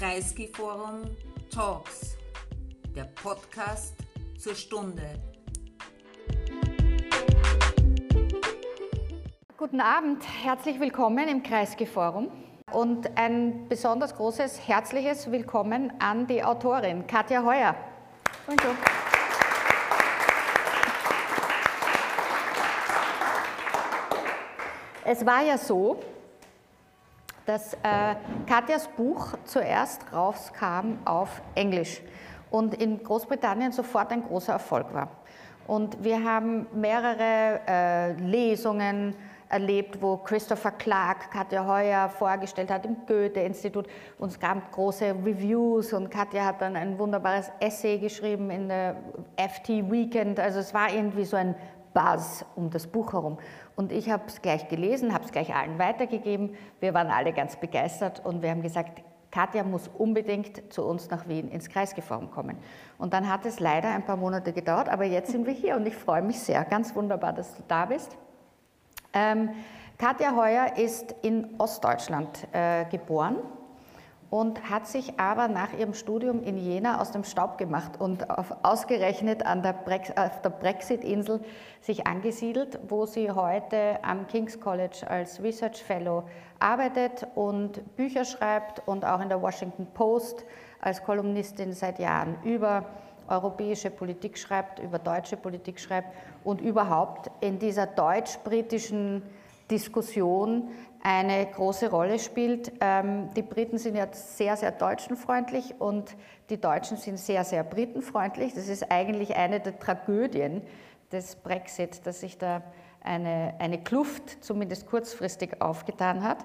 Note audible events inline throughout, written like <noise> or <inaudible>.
Kreisky-Forum Talks, der Podcast zur Stunde. Guten Abend, herzlich willkommen im Kreisky-Forum und ein besonders großes herzliches Willkommen an die Autorin Katja Heuer. Danke. Es war ja so, dass äh, Katjas Buch zuerst rauskam auf Englisch und in Großbritannien sofort ein großer Erfolg war. Und wir haben mehrere äh, Lesungen erlebt, wo Christopher Clark Katja Heuer vorgestellt hat im Goethe-Institut. Und es gab große Reviews und Katja hat dann ein wunderbares Essay geschrieben in der FT Weekend. Also es war irgendwie so ein Buzz um das Buch herum. Und ich habe es gleich gelesen, habe es gleich allen weitergegeben. Wir waren alle ganz begeistert und wir haben gesagt, Katja muss unbedingt zu uns nach Wien ins Kreisgeforum kommen. Und dann hat es leider ein paar Monate gedauert, aber jetzt sind wir hier und ich freue mich sehr. Ganz wunderbar, dass du da bist. Ähm, Katja Heuer ist in Ostdeutschland äh, geboren und hat sich aber nach ihrem Studium in Jena aus dem Staub gemacht und auf, ausgerechnet an der Brex, auf der Brexit-Insel sich angesiedelt, wo sie heute am King's College als Research Fellow arbeitet und Bücher schreibt und auch in der Washington Post als Kolumnistin seit Jahren über europäische Politik schreibt, über deutsche Politik schreibt und überhaupt in dieser deutsch-britischen Diskussion eine große Rolle spielt. Ähm, die Briten sind ja sehr, sehr deutschenfreundlich und die Deutschen sind sehr, sehr britenfreundlich. Das ist eigentlich eine der Tragödien des Brexit, dass sich da eine, eine Kluft zumindest kurzfristig aufgetan hat.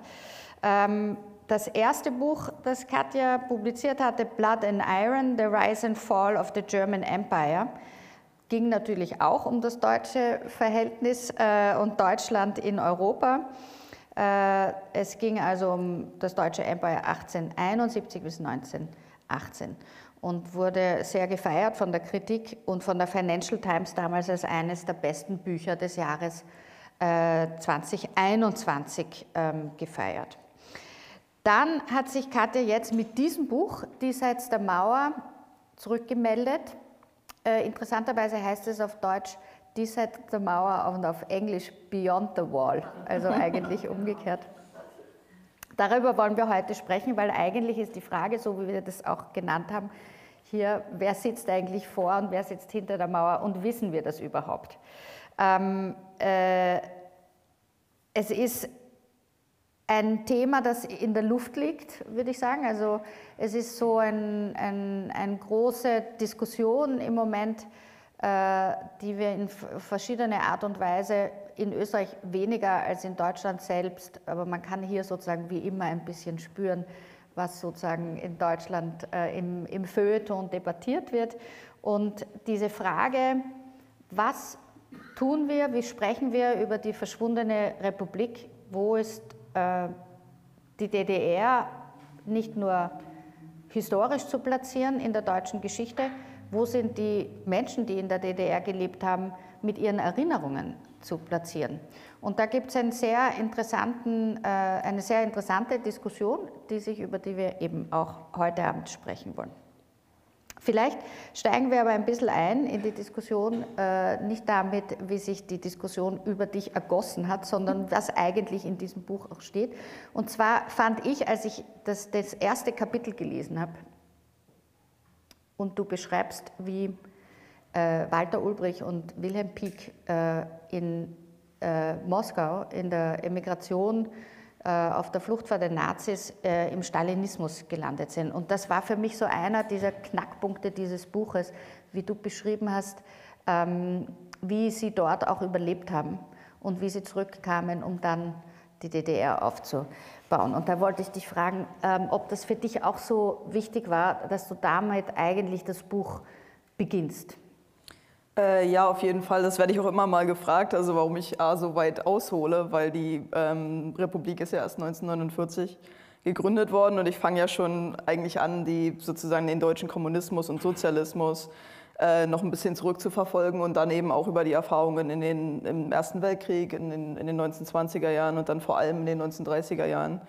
Ähm, das erste Buch, das Katja publiziert hatte, Blood and Iron, The Rise and Fall of the German Empire, ging natürlich auch um das deutsche Verhältnis äh, und Deutschland in Europa. Äh, es ging also um das deutsche Empire 1871 bis 1918 und wurde sehr gefeiert von der Kritik und von der Financial Times damals als eines der besten Bücher des Jahres 2021 äh, ähm, gefeiert. Dann hat sich Katja jetzt mit diesem Buch, Diesseits der Mauer, zurückgemeldet. Äh, interessanterweise heißt es auf Deutsch Diesseits der Mauer und auf Englisch Beyond the Wall, also <laughs> eigentlich umgekehrt. Darüber wollen wir heute sprechen, weil eigentlich ist die Frage, so wie wir das auch genannt haben, hier, wer sitzt eigentlich vor und wer sitzt hinter der Mauer und wissen wir das überhaupt? Ähm, äh, es ist ein Thema, das in der Luft liegt, würde ich sagen. Also es ist so eine ein, ein große Diskussion im Moment, die wir in verschiedener Art und Weise in Österreich weniger als in Deutschland selbst, aber man kann hier sozusagen wie immer ein bisschen spüren, was sozusagen in Deutschland äh, im, im Feuilleton debattiert wird. Und diese Frage, was tun wir, wie sprechen wir über die verschwundene Republik, wo ist äh, die DDR nicht nur historisch zu platzieren in der deutschen Geschichte, wo sind die Menschen, die in der DDR gelebt haben, mit ihren Erinnerungen zu platzieren. Und da gibt es einen sehr eine sehr interessante Diskussion, die sich, über die wir eben auch heute Abend sprechen wollen. Vielleicht steigen wir aber ein bisschen ein in die Diskussion, äh, nicht damit, wie sich die Diskussion über dich ergossen hat, sondern <laughs> was eigentlich in diesem Buch auch steht. Und zwar fand ich, als ich das, das erste Kapitel gelesen habe, und du beschreibst, wie äh, Walter Ulbrich und Wilhelm Pieck äh, in äh, Moskau in der Emigration äh, auf der Flucht vor den Nazis äh, im Stalinismus gelandet sind. Und das war für mich so einer dieser Knackpunkte dieses Buches, wie du beschrieben hast, ähm, wie sie dort auch überlebt haben und wie sie zurückkamen, um dann die DDR aufzubauen. Und da wollte ich dich fragen, ähm, ob das für dich auch so wichtig war, dass du damit eigentlich das Buch beginnst. Äh, ja, auf jeden Fall. Das werde ich auch immer mal gefragt, also warum ich A, so weit aushole, weil die ähm, Republik ist ja erst 1949 gegründet worden und ich fange ja schon eigentlich an, die sozusagen den deutschen Kommunismus und Sozialismus äh, noch ein bisschen zurückzuverfolgen und dann eben auch über die Erfahrungen in den, im Ersten Weltkrieg, in den, in den 1920er Jahren und dann vor allem in den 1930er Jahren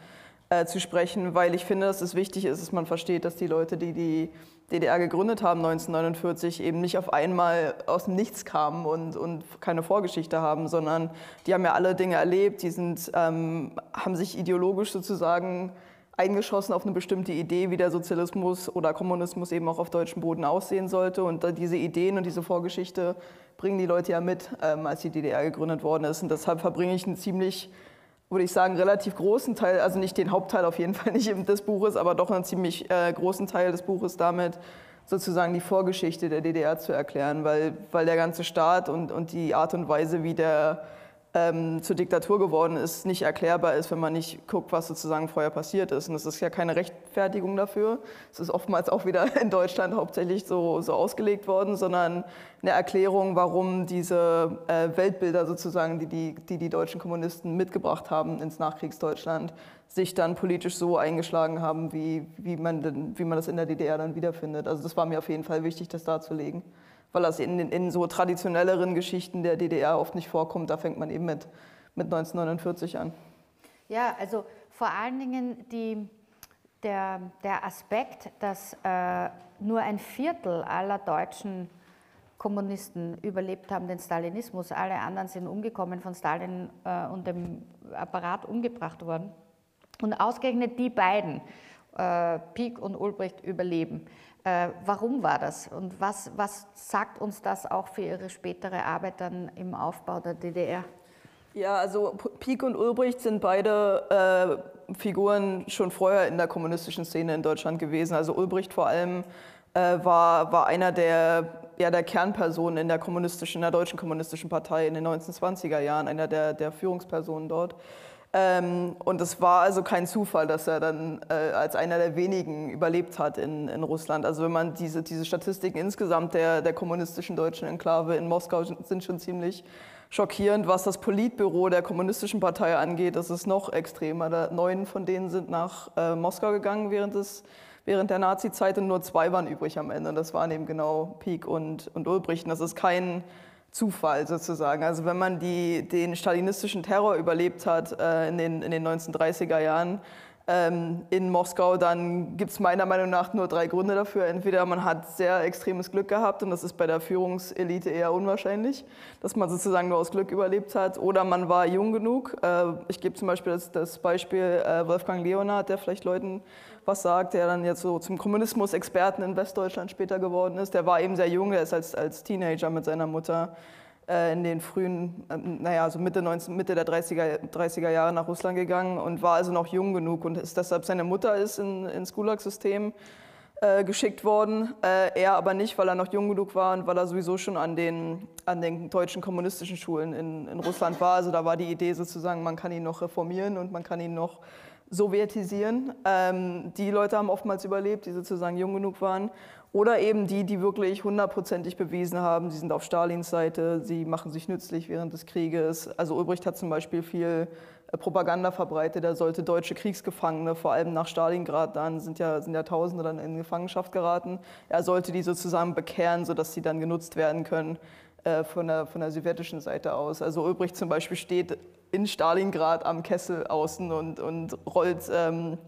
äh, zu sprechen, weil ich finde, dass es wichtig ist, dass man versteht, dass die Leute, die die DDR gegründet haben 1949, eben nicht auf einmal aus dem Nichts kamen und, und keine Vorgeschichte haben, sondern die haben ja alle Dinge erlebt, die sind, ähm, haben sich ideologisch sozusagen eingeschossen auf eine bestimmte Idee, wie der Sozialismus oder Kommunismus eben auch auf deutschem Boden aussehen sollte. Und diese Ideen und diese Vorgeschichte bringen die Leute ja mit, ähm, als die DDR gegründet worden ist. Und deshalb verbringe ich einen ziemlich würde ich sagen, relativ großen Teil, also nicht den Hauptteil auf jeden <laughs> Fall nicht des Buches, aber doch einen ziemlich äh, großen Teil des Buches damit, sozusagen die Vorgeschichte der DDR zu erklären, weil, weil der ganze Staat und, und die Art und Weise, wie der ähm, zur Diktatur geworden ist, nicht erklärbar ist, wenn man nicht guckt, was sozusagen vorher passiert ist. Und das ist ja keine Rechtfertigung dafür. Es ist oftmals auch wieder in Deutschland hauptsächlich so, so ausgelegt worden, sondern eine Erklärung, warum diese äh, Weltbilder sozusagen, die die, die die deutschen Kommunisten mitgebracht haben ins Nachkriegsdeutschland, sich dann politisch so eingeschlagen haben, wie, wie, man, denn, wie man das in der DDR dann wiederfindet. Also das war mir auf jeden Fall wichtig, das darzulegen weil das in, in so traditionelleren Geschichten der DDR oft nicht vorkommt. Da fängt man eben mit, mit 1949 an. Ja, also vor allen Dingen die, der, der Aspekt, dass äh, nur ein Viertel aller deutschen Kommunisten überlebt haben den Stalinismus, alle anderen sind umgekommen von Stalin äh, und dem Apparat umgebracht worden. Und ausgerechnet die beiden, äh, Pieck und Ulbricht, überleben. Äh, warum war das und was, was sagt uns das auch für Ihre spätere Arbeit dann im Aufbau der DDR? Ja, also Pieck und Ulbricht sind beide äh, Figuren schon vorher in der kommunistischen Szene in Deutschland gewesen. Also Ulbricht vor allem äh, war, war einer der, ja, der Kernpersonen in der, kommunistischen, in der deutschen kommunistischen Partei in den 1920er Jahren, einer der, der Führungspersonen dort. Ähm, und es war also kein Zufall, dass er dann äh, als einer der wenigen überlebt hat in, in Russland. Also wenn man diese, diese Statistiken insgesamt der, der kommunistischen deutschen Enklave in Moskau sind schon ziemlich schockierend. Was das Politbüro der kommunistischen Partei angeht, das ist noch extremer. Neun von denen sind nach äh, Moskau gegangen während, des, während der Nazi-Zeit und nur zwei waren übrig am Ende. Das waren eben genau Pieck und, und Ulbricht. Und das ist kein Zufall sozusagen. Also wenn man die, den stalinistischen Terror überlebt hat äh, in, den, in den 1930er Jahren ähm, in Moskau, dann gibt es meiner Meinung nach nur drei Gründe dafür. Entweder man hat sehr extremes Glück gehabt und das ist bei der Führungselite eher unwahrscheinlich, dass man sozusagen nur aus Glück überlebt hat, oder man war jung genug. Äh, ich gebe zum Beispiel das, das Beispiel äh, Wolfgang Leonhardt, der vielleicht Leuten was sagt, der dann jetzt so zum Kommunismus-Experten in Westdeutschland später geworden ist. Der war eben sehr jung, der ist als, als Teenager mit seiner Mutter äh, in den frühen, äh, naja, so Mitte, 19, Mitte der 30er, 30er Jahre nach Russland gegangen und war also noch jung genug und ist deshalb, seine Mutter ist in, ins Gulag-System äh, geschickt worden, äh, er aber nicht, weil er noch jung genug war und weil er sowieso schon an den, an den deutschen kommunistischen Schulen in, in Russland war. Also da war die Idee sozusagen, man kann ihn noch reformieren und man kann ihn noch sowjetisieren. Ähm, die Leute haben oftmals überlebt, die sozusagen jung genug waren. Oder eben die, die wirklich hundertprozentig bewiesen haben, sie sind auf Stalins Seite, sie machen sich nützlich während des Krieges. Also Ulbricht hat zum Beispiel viel äh, Propaganda verbreitet, er sollte deutsche Kriegsgefangene, vor allem nach Stalingrad dann, sind ja, sind ja Tausende dann in Gefangenschaft geraten. Er sollte die sozusagen bekehren, sodass sie dann genutzt werden können äh, von der, von der sowjetischen Seite aus. Also Ulbricht zum Beispiel steht in Stalingrad am Kessel außen und, und rollt ähm,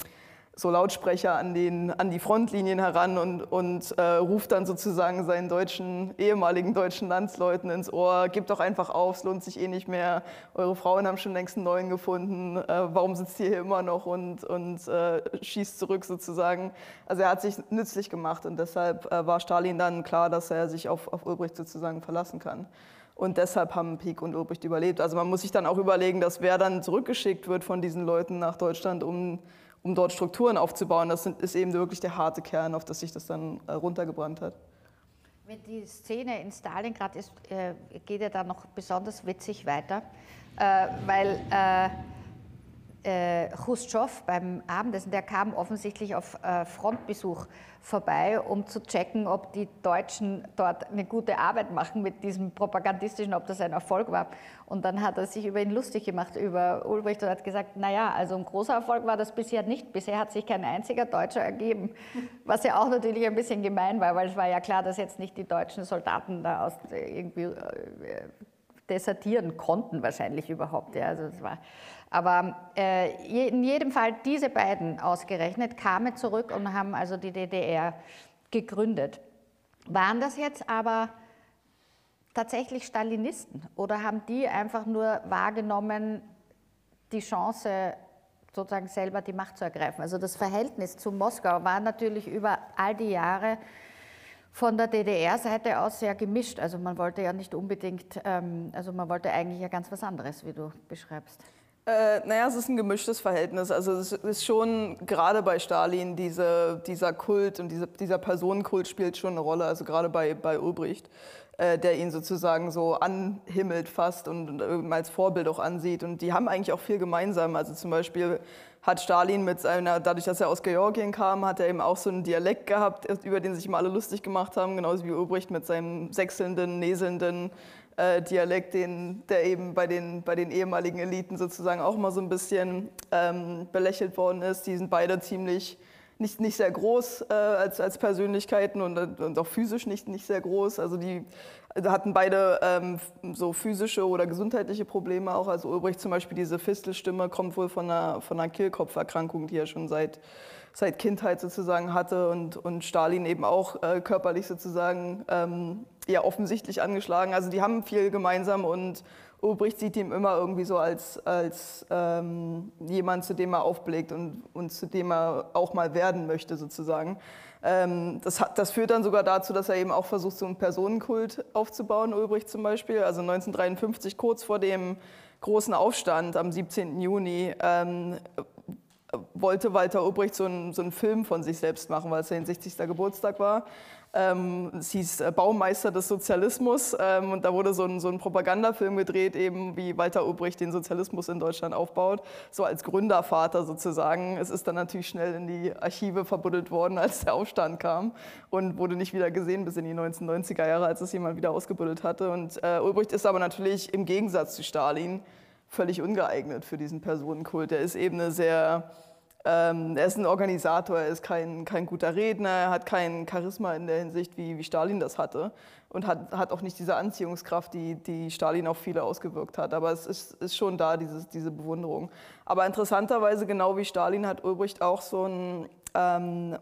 so Lautsprecher an, den, an die Frontlinien heran und, und äh, ruft dann sozusagen seinen deutschen, ehemaligen deutschen Landsleuten ins Ohr, gebt doch einfach auf, es lohnt sich eh nicht mehr, eure Frauen haben schon längst einen neuen gefunden, äh, warum sitzt ihr hier immer noch und, und äh, schießt zurück sozusagen. Also er hat sich nützlich gemacht und deshalb äh, war Stalin dann klar, dass er sich auf, auf Ulbricht sozusagen verlassen kann. Und deshalb haben Pieck und Ulbricht überlebt. Also man muss sich dann auch überlegen, dass wer dann zurückgeschickt wird von diesen Leuten nach Deutschland, um, um dort Strukturen aufzubauen. Das ist eben wirklich der harte Kern, auf das sich das dann äh, runtergebrannt hat. Die Szene in Stalingrad ist, äh, geht ja da noch besonders witzig weiter, äh, weil äh, Khrushchev beim Abendessen, der kam offensichtlich auf äh, Frontbesuch vorbei, um zu checken, ob die Deutschen dort eine gute Arbeit machen mit diesem propagandistischen, ob das ein Erfolg war. Und dann hat er sich über ihn lustig gemacht, über Ulbricht und hat gesagt, naja, also ein großer Erfolg war das bisher nicht. Bisher hat sich kein einziger Deutscher ergeben. Was ja auch natürlich ein bisschen gemein war, weil es war ja klar, dass jetzt nicht die deutschen Soldaten da aus irgendwie äh, desertieren konnten wahrscheinlich überhaupt. Ja. Also das war, Aber äh, in jedem Fall, diese beiden ausgerechnet kamen zurück und haben also die DDR gegründet. Waren das jetzt aber tatsächlich Stalinisten oder haben die einfach nur wahrgenommen, die Chance, sozusagen selber die Macht zu ergreifen? Also das Verhältnis zu Moskau war natürlich über all die Jahre von der DDR-Seite aus sehr gemischt. Also man wollte ja nicht unbedingt, ähm, also man wollte eigentlich ja ganz was anderes, wie du beschreibst. Äh, naja, es ist ein gemischtes Verhältnis. Also es ist schon gerade bei Stalin diese, dieser Kult und diese, dieser Personenkult spielt schon eine Rolle. Also gerade bei, bei Ulbricht, äh, der ihn sozusagen so anhimmelt fast und, und als Vorbild auch ansieht. Und die haben eigentlich auch viel gemeinsam. Also zum Beispiel hat Stalin mit seiner, dadurch, dass er aus Georgien kam, hat er eben auch so einen Dialekt gehabt, über den sich immer alle lustig gemacht haben, genauso wie Ulbricht mit seinem sechselnden, näselnden äh, Dialekt, den, der eben bei den, bei den ehemaligen Eliten sozusagen auch mal so ein bisschen ähm, belächelt worden ist. Die sind beide ziemlich nicht, nicht sehr groß äh, als, als Persönlichkeiten und, und auch physisch nicht, nicht sehr groß. Also die hatten beide ähm, so physische oder gesundheitliche Probleme auch. Also Ulbricht zum Beispiel, diese Fistelstimme kommt wohl von einer, von einer Kehlkopferkrankung, die er schon seit, seit Kindheit sozusagen hatte und, und Stalin eben auch äh, körperlich sozusagen ähm, ja, offensichtlich angeschlagen. Also die haben viel gemeinsam und Ulbricht sieht ihn immer irgendwie so als, als ähm, jemand, zu dem er aufblickt und, und zu dem er auch mal werden möchte sozusagen. Ähm, das, hat, das, führt dann sogar dazu, dass er eben auch versucht, so einen Personenkult aufzubauen, Ulbricht zum Beispiel. Also 1953, kurz vor dem großen Aufstand am 17. Juni, ähm, wollte Walter Ulbricht so einen, so einen Film von sich selbst machen, weil es sein 60. Geburtstag war. Ähm, es hieß äh, Baumeister des Sozialismus ähm, und da wurde so ein, so ein, Propagandafilm gedreht, eben wie Walter Ulbricht den Sozialismus in Deutschland aufbaut, so als Gründervater sozusagen. Es ist dann natürlich schnell in die Archive verbuddelt worden, <laughs> als der Aufstand kam und wurde nicht wieder gesehen bis in die 1990er Jahre, als es jemand wieder ausgebuddelt hatte. Und äh, Ulbricht ist aber natürlich im Gegensatz zu Stalin völlig ungeeignet für diesen Personenkult. Er ist eben eine sehr ähm, er ist ein Organisator, er ist kein, kein guter Redner, er hat kein Charisma in der Hinsicht, wie, wie Stalin das hatte und hat, hat auch nicht diese Anziehungskraft, die, die Stalin auf viele ausgewirkt hat. Aber es ist, ist schon da, dieses, diese Bewunderung. Aber interessanterweise, genau wie Stalin, hat Ulbricht auch so einen, ähm,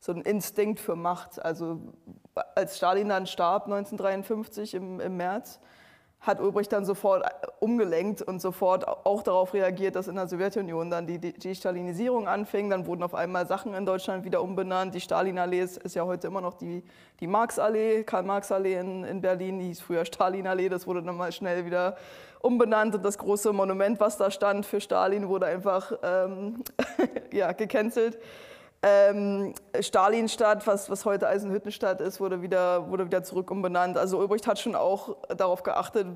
so einen Instinkt für Macht. Also als Stalin dann starb 1953 im, im März, hat Ulbricht dann sofort umgelenkt und sofort auch darauf reagiert, dass in der Sowjetunion dann die Destalinisierung anfing. Dann wurden auf einmal Sachen in Deutschland wieder umbenannt. Die Stalinallee ist, ist ja heute immer noch die, die Marxallee, Karl-Marx-Allee in, in Berlin, die hieß früher Stalinallee. Das wurde dann mal schnell wieder umbenannt und das große Monument, was da stand für Stalin, wurde einfach ähm, <laughs> ja, gecancelt. Ähm, Stalinstadt, was, was heute Eisenhüttenstadt ist, wurde wieder, wurde wieder zurück umbenannt. Also Ulbricht hat schon auch darauf geachtet,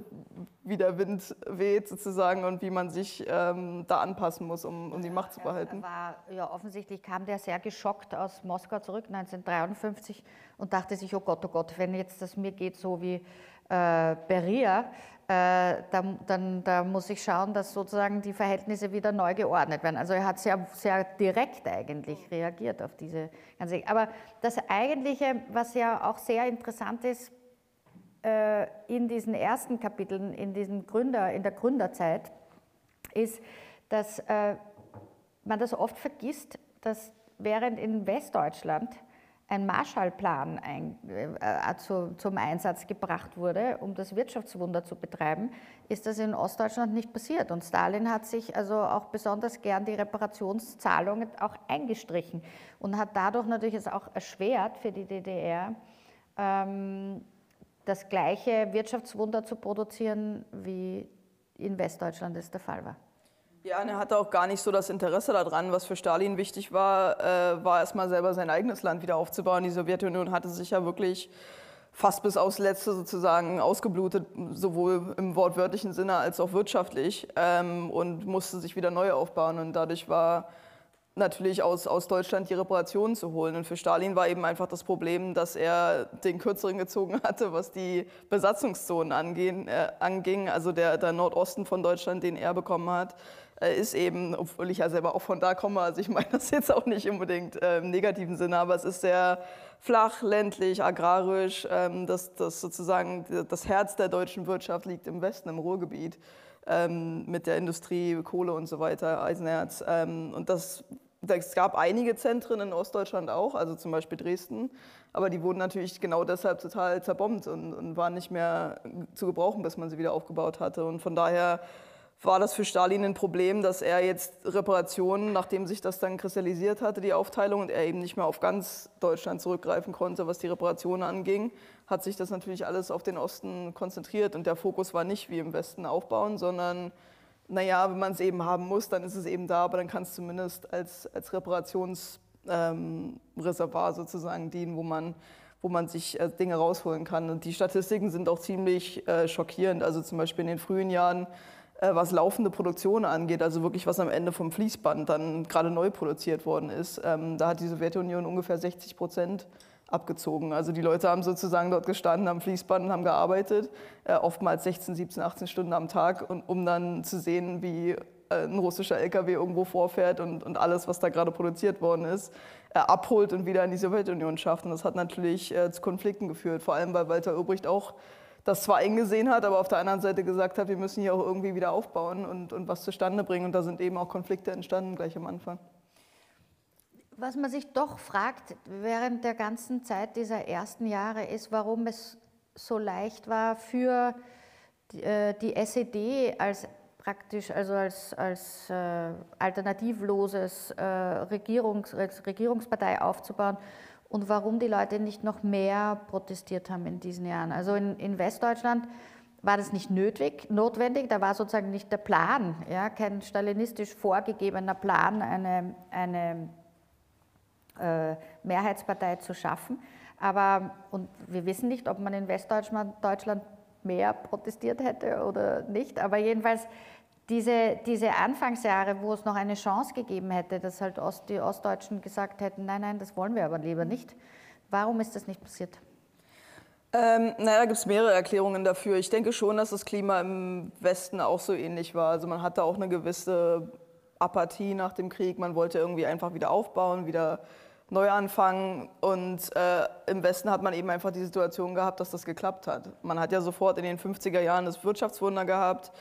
wie der Wind weht sozusagen und wie man sich ähm, da anpassen muss, um, um die Macht zu behalten. War, ja, offensichtlich kam der sehr geschockt aus Moskau zurück 1953 und dachte sich, oh Gott, oh Gott, wenn jetzt das mir geht so wie äh, Beria, äh, da, dann da muss ich schauen, dass sozusagen die Verhältnisse wieder neu geordnet werden. Also er hat sehr, sehr direkt eigentlich reagiert auf diese ganze. Aber das Eigentliche, was ja auch sehr interessant ist, äh, in diesen ersten Kapiteln, in, diesen Gründer, in der Gründerzeit, ist, dass äh, man das oft vergisst, dass während in Westdeutschland ein Marshallplan ein, äh, zu, zum Einsatz gebracht wurde, um das Wirtschaftswunder zu betreiben, ist das in Ostdeutschland nicht passiert. Und Stalin hat sich also auch besonders gern die Reparationszahlungen auch eingestrichen und hat dadurch natürlich es auch erschwert für die DDR, ähm, das gleiche Wirtschaftswunder zu produzieren, wie in Westdeutschland es der Fall war. Ja, und er hatte auch gar nicht so das Interesse daran. Was für Stalin wichtig war, äh, war erstmal selber sein eigenes Land wieder aufzubauen. Die Sowjetunion hatte sich ja wirklich fast bis aufs Letzte sozusagen ausgeblutet, sowohl im wortwörtlichen Sinne als auch wirtschaftlich ähm, und musste sich wieder neu aufbauen. Und dadurch war natürlich aus, aus Deutschland die Reparationen zu holen. Und für Stalin war eben einfach das Problem, dass er den Kürzeren gezogen <laughs> hatte, was die Besatzungszonen angehen, äh, anging. Also der, der Nordosten von Deutschland, den er bekommen hat, ist eben, obwohl ich ja selber auch von da komme, also ich meine <laughs> das jetzt auch nicht unbedingt äh, im negativen Sinne, aber es ist sehr flach, ländlich, agrarisch. Ähm, das, das sozusagen das Herz der deutschen Wirtschaft liegt im Westen, im Ruhrgebiet. ähm, mit der Industrie, Kohle und so weiter, Eisenerz. Ähm, und das, es gab einige Zentren in Ostdeutschland auch, also zum Beispiel Dresden, aber die wurden natürlich genau deshalb total zerbombt und, und waren nicht mehr zu gebrauchen, bis man sie wieder aufgebaut hatte. Und von daher war das für Stalin ein Problem, dass er jetzt Reparationen, nachdem sich das dann kristallisiert hatte, die Aufteilung, und er eben nicht mehr auf ganz Deutschland zurückgreifen konnte, was die Reparationen anging, hat sich das natürlich alles auf den Osten konzentriert. Und der Fokus war nicht wie im Westen aufbauen, sondern, naja, wenn man es eben haben muss, dann ist es eben da, aber dann kann es zumindest als, als Reparationsreservoir ähm, sozusagen dienen, wo man wo man sich äh, Dinge rausholen kann. Und die Statistiken sind auch ziemlich äh, schockierend. Also zum Beispiel in den frühen Jahren was laufende Produktion angeht, also wirklich was am Ende vom Fließband dann gerade neu produziert worden ist, ähm, da hat die Sowjetunion ungefähr 60 Prozent abgezogen. Also die Leute haben sozusagen dort gestanden am Fließband und haben gearbeitet, äh, oftmals 16, 17, 18 Stunden am Tag, und, um dann zu sehen, wie äh, ein russischer LKW irgendwo vorfährt und, und alles, was da gerade produziert worden ist, äh, abholt und wieder in die Sowjetunion schafft. Und das hat natürlich äh, zu Konflikten geführt, vor allem weil Walter Ulbricht auch das zwar eingesehen hat, aber auf der anderen Seite gesagt hat, wir müssen hier auch irgendwie wieder aufbauen und, und was zustande bringen. Und da sind eben auch Konflikte entstanden gleich am Anfang. Was man sich doch fragt während der ganzen Zeit dieser ersten Jahre ist, warum es so leicht war für die, äh, die SED als praktisch also als, als äh, alternativloses äh, Regierungs, als Regierungspartei aufzubauen und warum die Leute nicht noch mehr protestiert haben in diesen Jahren. Also in, in Westdeutschland war das nicht nötig, notwendig, da war sozusagen nicht der Plan, ja, kein stalinistisch vorgegebener Plan, eine, eine äh, Mehrheitspartei zu schaffen. Aber, und wir wissen nicht, ob man in Westdeutschland Deutschland mehr protestiert hätte oder nicht, aber jedenfalls diese, diese Anfangsjahre, wo es noch eine Chance gegeben hätte, dass halt Ost, die Ostdeutschen gesagt hätten, nein, nein, das wollen wir aber lieber nicht. Warum ist das nicht passiert? Ähm, naja, da gibt es mehrere Erklärungen dafür. Ich denke schon, dass das Klima im Westen auch so ähnlich war. Also man hatte auch eine gewisse Apathie nach dem Krieg. Man wollte irgendwie einfach wieder aufbauen, wieder neu anfangen. Und äh, im Westen hat man eben einfach die Situation gehabt, dass das geklappt hat. Man hat ja sofort in den 50er Jahren das Wirtschaftswunder gehabt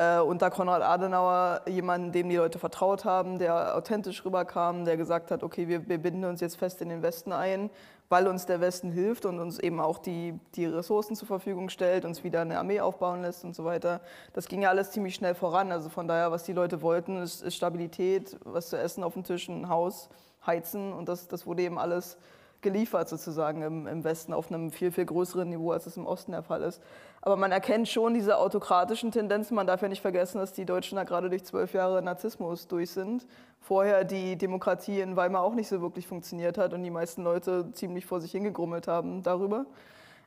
äh, unter Konrad Adenauer jemanden, dem die Leute vertraut haben, der authentisch rüberkam, der gesagt hat, okay, wir, wir binden uns jetzt fest in den Westen ein, weil uns der Westen hilft und uns eben auch die, die Ressourcen zur Verfügung stellt, uns wieder eine Armee aufbauen lässt und so weiter. Das ging ja alles ziemlich schnell voran. Also von daher, was die Leute wollten, ist, ist Stabilität, was zu essen auf dem Tisch, ein Haus, heizen und das, das wurde eben alles geliefert sozusagen im, im Westen auf einem viel, viel größeren Niveau, als es im Osten der Fall ist. Aber man erkennt schon diese autokratischen Tendenzen. Man darf ja nicht vergessen, dass die Deutschen da gerade durch zwölf Jahre Narzissmus durch sind. Vorher die Demokratie in Weimar auch nicht so wirklich funktioniert hat und die meisten Leute ziemlich vor sich hingegrummelt haben darüber.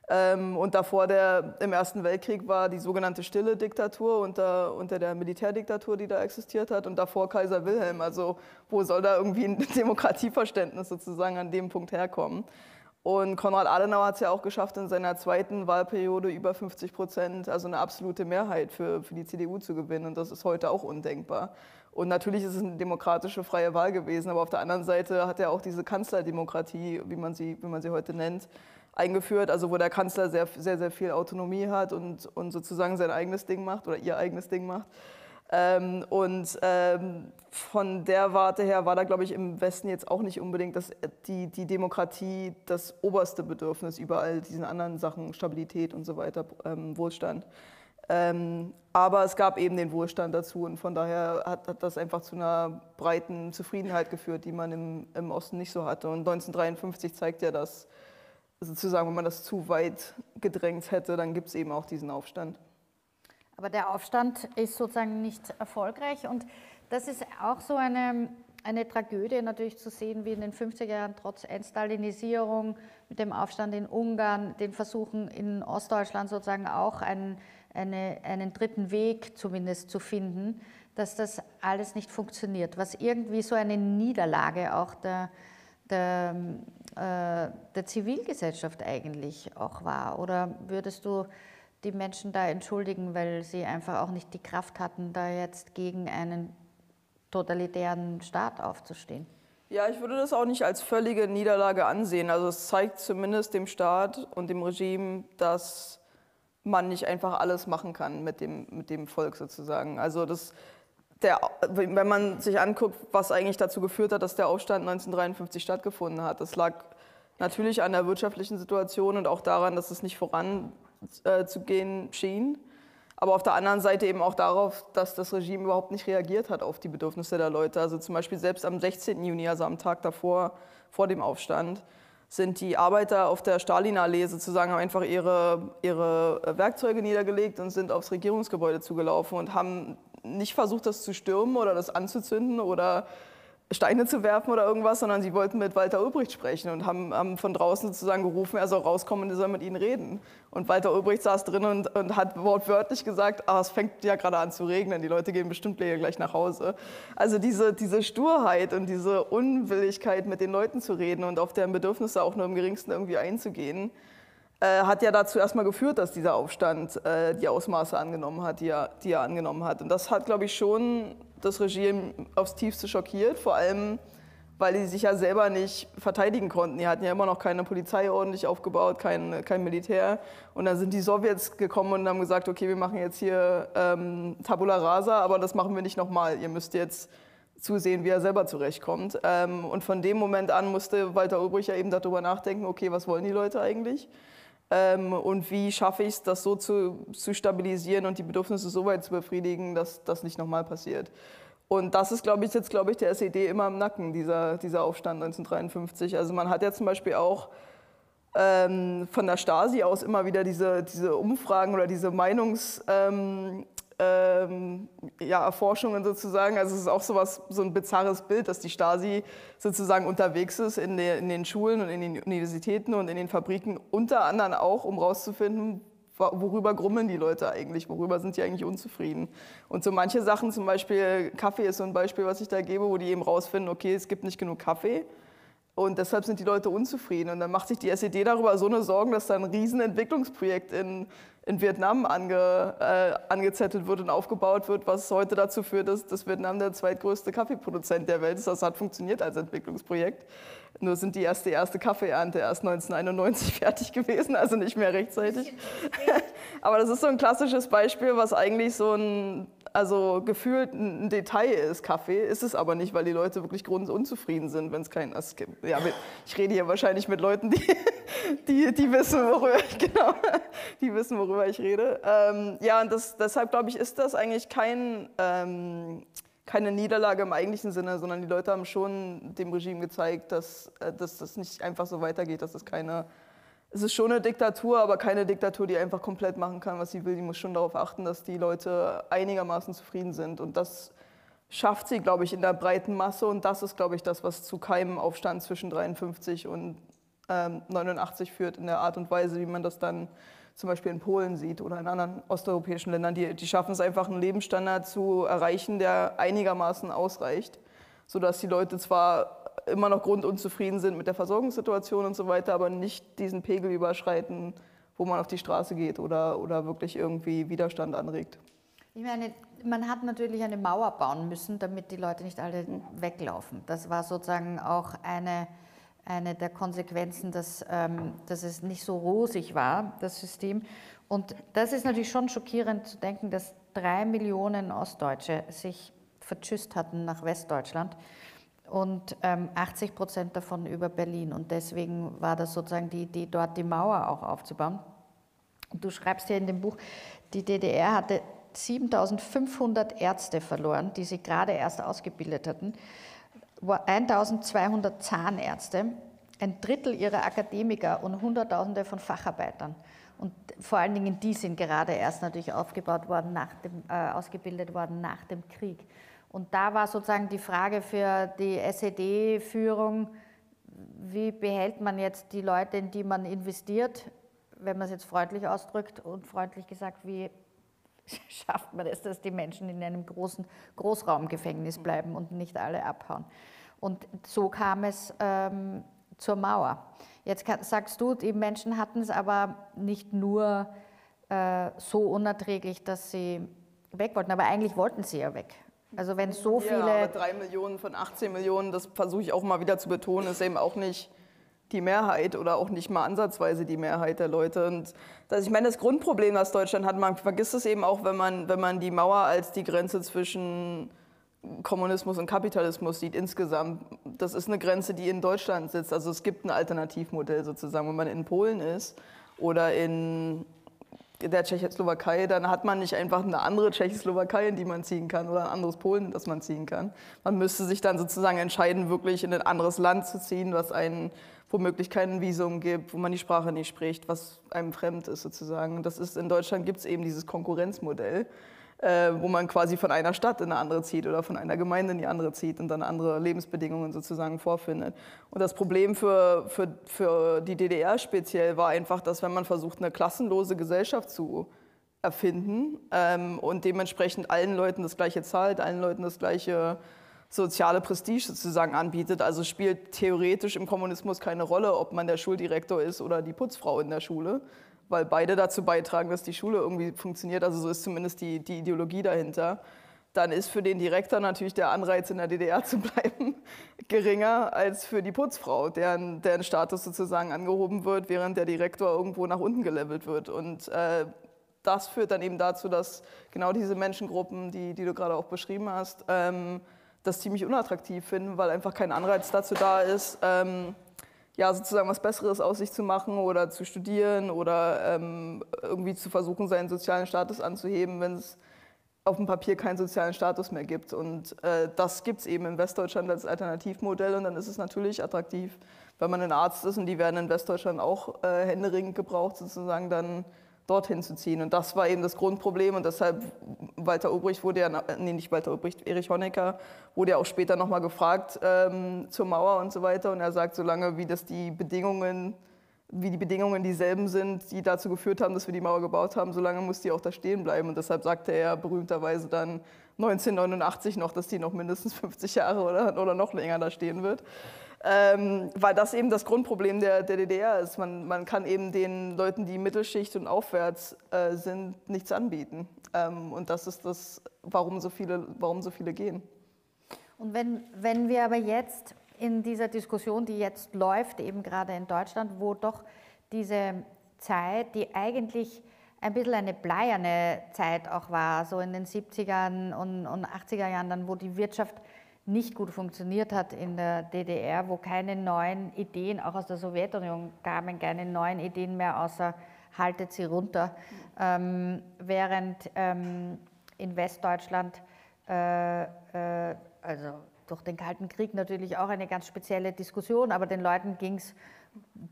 Ähm, und davor der, im Ersten Weltkrieg war die sogenannte stille Diktatur unter, unter der Militärdiktatur, die da existiert hat. Und davor Kaiser Wilhelm. Also wo soll da irgendwie ein <laughs> Demokratieverständnis sozusagen an dem Punkt herkommen? Und Konrad Adenauer hat es ja auch geschafft, in seiner zweiten Wahlperiode über 50 Prozent, also eine absolute Mehrheit für, für die CDU zu gewinnen. Und das ist heute auch undenkbar. Und natürlich ist es eine demokratische, freie Wahl gewesen, aber auf der anderen Seite hat er auch diese Kanzlerdemokratie, wie man sie, wie man sie heute nennt, eingeführt, also wo der Kanzler sehr, sehr, sehr viel Autonomie hat und, und sozusagen sein eigenes Ding macht oder ihr eigenes Ding macht. Ähm, und ähm, von der Warte her war da, glaube ich, im Westen jetzt auch nicht unbedingt das, die, die Demokratie das oberste Bedürfnis über all diesen anderen Sachen, Stabilität und so weiter, ähm, Wohlstand. Ähm, aber es gab eben den Wohlstand dazu und von daher hat, hat, das einfach zu einer breiten Zufriedenheit geführt, die man im, im Osten nicht so hatte. Und 1953 zeigt ja, dass sozusagen, wenn man das zu weit gedrängt hätte, dann gibt es eben auch diesen Aufstand. Aber der Aufstand ist sozusagen nicht erfolgreich und das ist auch so eine, eine Tragödie natürlich zu sehen, wie in den 50er Jahren trotz Entstalinisierung mit dem Aufstand in Ungarn, den Versuchen in Ostdeutschland sozusagen auch einen, eine, einen dritten Weg zumindest zu finden, dass das alles nicht funktioniert, was irgendwie so eine Niederlage auch der, der, äh, der Zivilgesellschaft eigentlich auch war? Oder würdest du die Menschen da entschuldigen, weil sie einfach auch nicht die Kraft hatten, da jetzt gegen einen totalitären Staat aufzustehen? Ja, ich würde das auch nicht als völlige Niederlage ansehen. Also es zeigt zumindest dem Staat und dem Regime, dass man nicht einfach alles machen kann mit dem, mit dem Volk sozusagen. Also das, der, wenn man sich anguckt, was eigentlich dazu geführt hat, dass der Aufstand 1953 stattgefunden hat, das lag natürlich an der wirtschaftlichen Situation und auch daran, dass es nicht voranzugehen äh, schien. Aber auf der anderen Seite eben auch darauf, dass das Regime überhaupt nicht reagiert hat auf die Bedürfnisse der Leute. Also zum Beispiel selbst am 16. Juni, also am Tag davor, vor dem Aufstand, sind die Arbeiter auf der Stalinallee sozusagen haben einfach ihre, ihre Werkzeuge niedergelegt und sind aufs Regierungsgebäude zugelaufen und haben nicht versucht, das zu stürmen oder das anzuzünden oder Steine zu werfen oder irgendwas, sondern sie wollten mit Walter Ulbricht sprechen und haben, haben von draußen sozusagen gerufen, er soll rauskommen und er soll mit ihnen reden. Und Walter Ulbricht saß drin und, und hat wortwörtlich gesagt, ah, es fängt ja gerade an zu regnen, die Leute gehen bestimmt gleich nach Hause. Also diese, diese Sturheit und diese Unwilligkeit, mit den Leuten zu reden und auf deren Bedürfnisse auch nur im geringsten irgendwie einzugehen, äh, hat ja dazu erstmal geführt, dass dieser Aufstand äh, die Ausmaße angenommen hat, die er, die er angenommen hat. Und das hat, glaube ich, schon das Regime aufs Tiefste schockiert, vor allem weil die sich ja selber nicht verteidigen konnten. Die hatten ja immer noch keine Polizei ordentlich aufgebaut, kein, kein Militär. Und dann sind die Sowjets gekommen und haben gesagt, okay, wir machen jetzt hier ähm, Tabula Rasa, aber das machen wir nicht nochmal. Ihr müsst jetzt zusehen, wie er selber zurechtkommt. Ähm, und von dem Moment an musste Walter Ulbrich ja eben darüber nachdenken, okay, was wollen die Leute eigentlich? Ähm, und wie schaffe ich es, das so zu, zu stabilisieren und die Bedürfnisse so weit zu befriedigen, dass das nicht nochmal passiert. Und das ist, glaube ich, jetzt, glaube ich, der SED immer im Nacken, dieser, dieser Aufstand 1953. Also man hat ja zum Beispiel auch ähm, von der Stasi aus immer wieder diese, diese Umfragen oder diese Meinungs, ähm, ähm, ja, Erforschungen sozusagen. Also es ist auch sowas, so ein bizarres Bild, dass die Stasi sozusagen unterwegs ist in, der, in den Schulen und in den Universitäten und in den Fabriken, unter anderem auch, um rauszufinden, worüber grummeln die Leute eigentlich, worüber sind die eigentlich unzufrieden. Und so manche Sachen, zum Beispiel Kaffee ist so ein Beispiel, was ich da gebe, wo die eben rausfinden, okay, es gibt nicht genug Kaffee. Und deshalb sind die Leute unzufrieden. Und dann macht sich die SED darüber so eine Sorgen, dass da ein Riesenentwicklungsprojekt in in Vietnam ange, äh, angezettelt wird und aufgebaut wird, was heute dazu führt, dass, dass Vietnam der zweitgrößte Kaffeeproduzent der Welt ist. Das hat funktioniert als Entwicklungsprojekt. Nur sind die erste, erste Kaffeeernte erst 1991 <laughs> fertig gewesen, also nicht mehr rechtzeitig. <laughs> Aber das ist so ein klassisches Beispiel, was eigentlich so ein also gefühlt ein Detail ist Kaffee, ist es aber nicht, weil die Leute wirklich grundunzufrieden sind, wenn es keinen Ass gibt. Ja, ich rede hier wahrscheinlich mit Leuten, die, <laughs> die, die wissen, worüber ich, <laughs> genau, die wissen, worüber ich rede. Ähm, ja, und das, deshalb glaube ich, ist das eigentlich kein, ähm, keine Niederlage im eigentlichen Sinne, sondern die Leute haben schon dem Regime gezeigt, dass, äh, dass das nicht einfach so weitergeht, dass es keine es ist schon eine Diktatur, aber keine Diktatur, die einfach komplett machen kann, was sie will. Die muss schon darauf achten, dass die Leute einigermaßen zufrieden sind. Und das schafft sie, glaube ich, in der breiten Masse. Und das ist, glaube ich, das, was zu keinem Aufstand zwischen 53 und ähm, 89 führt, in der Art und Weise, wie man das dann zum Beispiel in Polen sieht oder in anderen osteuropäischen Ländern. Die, die schaffen es einfach, einen Lebensstandard zu erreichen, der einigermaßen ausreicht, sodass die Leute zwar immer noch grundunzufrieden sind mit der Versorgungssituation und so weiter, aber nicht diesen Pegel überschreiten, wo man auf die Straße geht oder, oder wirklich irgendwie Widerstand anregt. Ich meine, man hat natürlich eine Mauer bauen müssen, damit die Leute nicht alle weglaufen. Das war sozusagen auch eine, eine der Konsequenzen, dass, ähm, dass es nicht so rosig war, das System. Und das ist natürlich schon schockierend zu denken, dass drei Millionen Ostdeutsche sich vertschüsst hatten nach Westdeutschland und ähm, 80 Prozent davon über Berlin. Und deswegen war das sozusagen die Idee, dort die Mauer auch aufzubauen. Und du schreibst ja in dem Buch, die DDR hatte 7500 Ärzte verloren, die sie gerade erst ausgebildet hatten, 1200 Zahnärzte, ein Drittel ihrer Akademiker und Hunderttausende von Facharbeitern. Und vor allen Dingen die sind gerade erst natürlich aufgebaut worden, nach dem, äh, ausgebildet worden nach dem Krieg. Und da war sozusagen die Frage für die SED-Führung, wie behält man jetzt die Leute, in die man investiert, wenn man es jetzt freundlich ausdrückt und freundlich gesagt, wie <laughs> schafft man es, dass die Menschen in einem großen Großraumgefängnis bleiben und nicht alle abhauen. Und so kam es ähm, zur Mauer. Jetzt sagst du, die Menschen hatten es aber nicht nur äh, so unerträglich, dass sie weg wollten, aber eigentlich wollten sie ja weg. Also wenn so viele... Ja, aber drei Millionen von 18 Millionen, das versuche ich auch mal wieder zu betonen, ist eben auch nicht die Mehrheit oder auch nicht mal ansatzweise die Mehrheit der Leute. Und das, ich meine, das Grundproblem, das Deutschland hat, man vergisst es eben auch, wenn man, wenn man die Mauer als die Grenze zwischen Kommunismus und Kapitalismus sieht insgesamt. Das ist eine Grenze, die in Deutschland sitzt. Also es gibt ein Alternativmodell sozusagen. Wenn man in Polen ist oder in der Tschechoslowakei, dann hat man nicht einfach eine andere Tschechoslowakei, in die man ziehen kann oder ein anderes Polen, das man ziehen kann. Man müsste sich dann sozusagen entscheiden, wirklich in ein anderes Land zu ziehen, was einen womöglich kein Visum gibt, wo man die Sprache nicht spricht, was einem fremd ist sozusagen. Das ist in Deutschland gibt es eben dieses Konkurrenzmodell äh, wo man quasi von einer Stadt in eine andere zieht oder von einer Gemeinde in die andere zieht und dann andere Lebensbedingungen sozusagen vorfindet. Und das Problem für, für, für die DDR speziell war einfach, dass wenn man versucht, eine klassenlose Gesellschaft zu erfinden ähm, und dementsprechend allen Leuten das gleiche zahlt, allen Leuten das gleiche soziale Prestige sozusagen anbietet. Also spielt theoretisch im Kommunismus keine Rolle, ob man der Schuldirektor ist oder die Putzfrau in der Schule, weil beide dazu beitragen, dass die Schule irgendwie funktioniert. Also so ist zumindest die, die Ideologie dahinter. Dann ist für den Direktor natürlich der Anreiz, in der DDR zu <laughs> bleiben, geringer als für die Putzfrau, deren, deren Status sozusagen angehoben wird, während der Direktor irgendwo nach unten gelevelt wird. Und äh, das führt dann eben dazu, dass genau diese Menschengruppen, die, die du gerade auch beschrieben hast, ähm, das ziemlich unattraktiv finden, weil einfach kein Anreiz dazu da ist, ähm, ja, sozusagen was Besseres aus sich zu machen oder zu studieren oder ähm, irgendwie zu versuchen, seinen sozialen Status anzuheben, wenn es auf dem Papier keinen sozialen Status mehr gibt. Und äh, das gibt es eben in Westdeutschland als Alternativmodell und dann ist es natürlich attraktiv, wenn man ein Arzt ist und die werden in Westdeutschland auch äh, händeringend gebraucht, sozusagen dann dorthin zu ziehen. Und das war eben das Grundproblem. Und deshalb, Walter Ulbricht wurde ja, nee, nicht Walter Ulbricht, Erich Honecker wurde ja auch später nochmal gefragt ähm, zur Mauer und so weiter. Und er sagt, solange wie das die Bedingungen, wie die Bedingungen dieselben sind, die dazu geführt haben, dass wir die Mauer gebaut haben, solange muss die auch da stehen bleiben. Und deshalb sagte er berühmterweise dann 1989 noch, dass die noch mindestens 50 Jahre oder, oder noch länger da stehen wird ähm, weil das eben das Grundproblem der, der DDR ist. Man, man, kann eben den Leuten, die Mittelschicht und aufwärts äh, sind, nichts anbieten. Ähm, und das ist das, warum so viele, warum so viele gehen. Und wenn, wenn wir aber jetzt in dieser Diskussion, die jetzt läuft, eben gerade in Deutschland, wo doch diese Zeit, die eigentlich ein bisschen eine bleierne Zeit auch war, so in den 70er und, und 80er Jahren, dann, wo die Wirtschaft nicht gut funktioniert hat in der DDR, wo keine neuen Ideen, auch aus der Sowjetunion kamen, keine neuen Ideen mehr, außer haltet sie runter. Ähm, während ähm, in Westdeutschland, äh, äh, also durch den Kalten Krieg natürlich auch eine ganz spezielle Diskussion, aber den Leuten ging es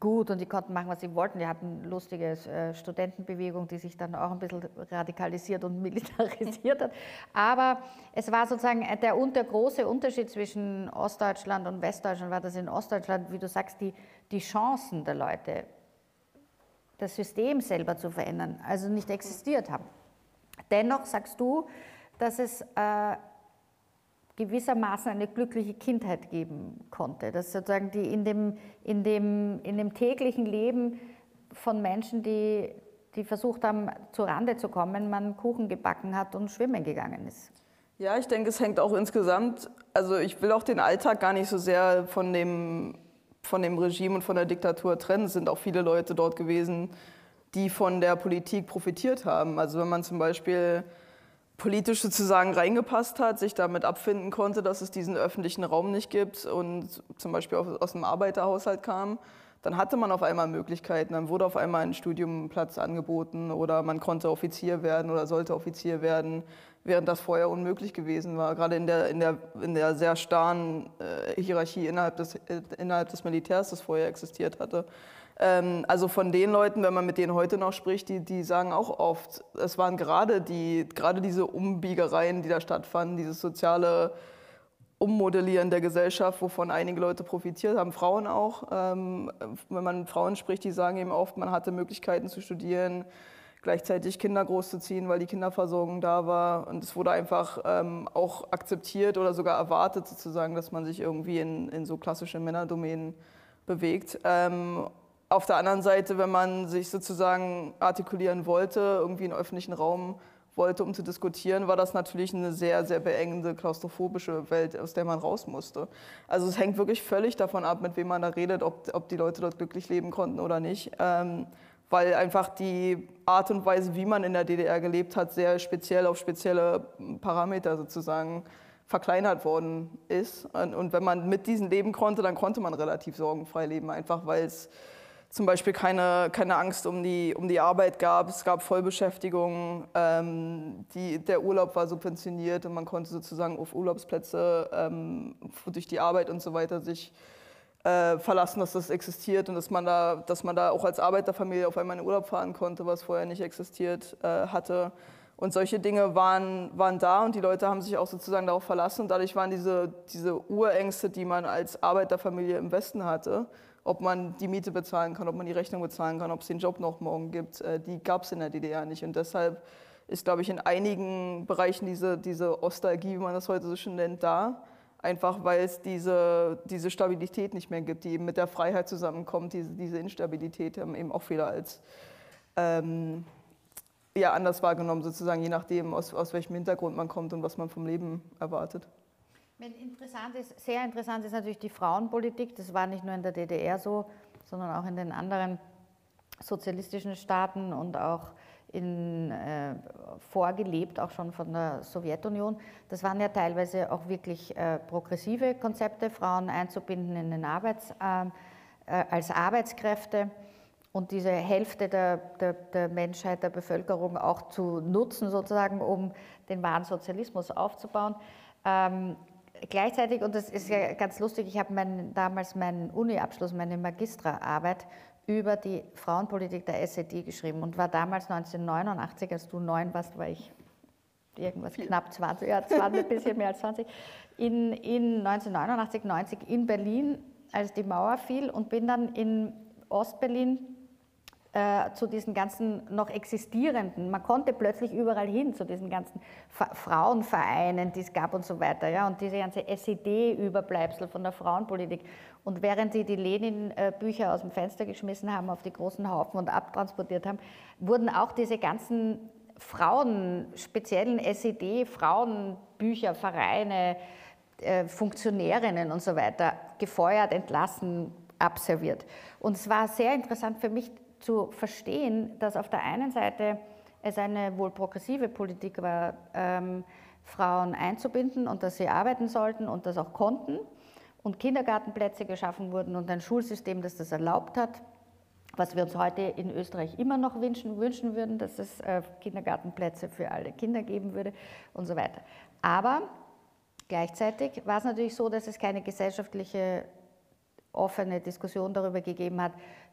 gut und die konnten machen, was sie wollten. Die hatten lustige äh, Studentenbewegung, die sich dann auch ein bisschen radikalisiert und <laughs> militarisiert hat. Aber es war sozusagen der, der große Unterschied zwischen Ostdeutschland und Westdeutschland, war, dass in Ostdeutschland, wie du sagst, die, die Chancen der Leute, das System selber zu verändern, also nicht existiert haben. Dennoch sagst du, dass es äh, gewissermaßen eine glückliche Kindheit geben konnte. Dass sozusagen die in dem, in dem, in dem täglichen Leben von Menschen, die, die versucht haben, zu Rande zu kommen, man Kuchen gebacken hat und schwimmen gegangen ist. Ja, ich denke, es hängt auch insgesamt, also ich will auch den Alltag gar nicht so sehr von dem, von dem Regime und von der Diktatur trennen. Es sind auch viele Leute dort gewesen, die von der Politik profitiert haben. Also wenn man zum Beispiel politisch sozusagen reingepasst hat, sich damit abfinden konnte, dass es diesen öffentlichen Raum nicht gibt und zum Beispiel aus dem Arbeiterhaushalt kam, dann hatte man auf einmal Möglichkeiten. Dann wurde auf einmal ein Studiumplatz angeboten oder man konnte Offizier werden oder sollte Offizier werden, während das vorher unmöglich gewesen war. Gerade in der, in der, in der sehr starren äh, Hierarchie innerhalb des, äh, innerhalb des Militärs, das vorher existiert hatte. Ähm, also von den Leuten, wenn man mit denen heute noch spricht, die, die sagen auch oft, es waren gerade, die, gerade diese Umbiegereien, die da stattfanden, dieses soziale Ummodellieren der Gesellschaft, wovon einige Leute profitiert haben, Frauen auch. Ähm, wenn man mit Frauen spricht, die sagen eben oft, man hatte Möglichkeiten zu studieren, gleichzeitig Kinder großzuziehen, weil die Kinderversorgung da war. Und es wurde einfach ähm, auch akzeptiert oder sogar erwartet, sozusagen, dass man sich irgendwie in, in so klassische Männerdomänen bewegt. Auf der anderen Seite, wenn man sich sozusagen artikulieren wollte, irgendwie einen öffentlichen Raum wollte, um zu diskutieren, war das natürlich eine sehr, sehr beengende, klaustrophobische Welt, aus der man raus musste. Also es hängt wirklich völlig davon ab, mit wem man da redet, ob, ob die Leute dort glücklich leben konnten oder nicht. Ähm, weil einfach die Art und Weise, wie man in der DDR gelebt hat, sehr speziell auf spezielle Parameter sozusagen verkleinert worden ist. Und, und wenn man mit diesen leben konnte, dann konnte man relativ sorgenfrei leben, einfach weil es zum Beispiel keine, keine Angst um die, um die Arbeit gab. Es gab Vollbeschäftigung, ähm, die, der Urlaub war subventioniert und man konnte sozusagen auf Urlaubsplätze ähm, durch die Arbeit und so weiter sich äh, verlassen, dass das existiert und dass man, da, dass man da auch als Arbeiterfamilie auf einmal in Urlaub fahren konnte, was vorher nicht existiert äh, hatte. Und solche Dinge waren, waren da und die Leute haben sich auch sozusagen darauf verlassen. Und dadurch waren diese, diese Urängste, die man als Arbeiterfamilie im Westen hatte, ob man die Miete bezahlen kann, ob man die Rechnung bezahlen kann, ob es den Job noch morgen gibt, äh, die gab es in der DDR nicht. Und deshalb ist, glaube ich, in einigen Bereichen diese, diese Ostalgie, wie man das heute so schön nennt, da. Einfach weil es diese, diese Stabilität nicht mehr gibt, die eben mit der Freiheit zusammenkommt. Diese, diese Instabilität haben eben auch viele als ähm, ja, anders wahrgenommen, sozusagen, je nachdem, aus, aus welchem Hintergrund man kommt und was man vom Leben erwartet. Interessant ist, sehr interessant ist natürlich die Frauenpolitik. Das war nicht nur in der DDR so, sondern auch in den anderen sozialistischen Staaten und auch in, äh, vorgelebt, auch schon von der Sowjetunion. Das waren ja teilweise auch wirklich äh, progressive Konzepte, Frauen einzubinden in den Arbeits, äh, äh als Arbeitskräfte und diese Hälfte der, der, der, Menschheit, der Bevölkerung auch zu nutzen, sozusagen, um den wahren Sozialismus aufzubauen. Ähm, gleichzeitig, und das ist ja ganz lustig, ich habe mein, damals meinen Uni-Abschluss, meine Magistraarbeit über die Frauenpolitik der SED geschrieben und war damals 1989, als du neun warst, war ich irgendwas knapp 20, ja, 20, ein bisschen mehr als 20, in, in 1989, 90 in Berlin, als die Mauer fiel und bin dann in Ostberlin äh, zu diesen ganzen noch existierenden, man konnte plötzlich überall hin, zu diesen ganzen Frauenvereinen, die es gab und so weiter, ja, und diese ganze SED-Überbleibsel von der Frauenpolitik. Und während sie die Lenin-Bücher aus dem Fenster geschmissen haben, auf die großen Haufen und abtransportiert haben, wurden auch diese ganzen Frauen, speziellen SED-Frauenbücher, Vereine, äh, Funktionärinnen und so weiter gefeuert, entlassen, abserviert. Und es war sehr interessant für mich zu verstehen, dass auf der einen Seite es eine wohl progressive Politik war, ähm, Frauen einzubinden und dass sie arbeiten sollten und das auch konnten und Kindergartenplätze geschaffen wurden und ein Schulsystem, das das erlaubt hat, was wir uns heute in Österreich immer noch wünschen, wünschen würden, dass es äh, Kindergartenplätze für alle Kinder geben würde und so weiter. Aber gleichzeitig war es natürlich so, dass es keine gesellschaftliche offene Diskussion darüber gegeben hat,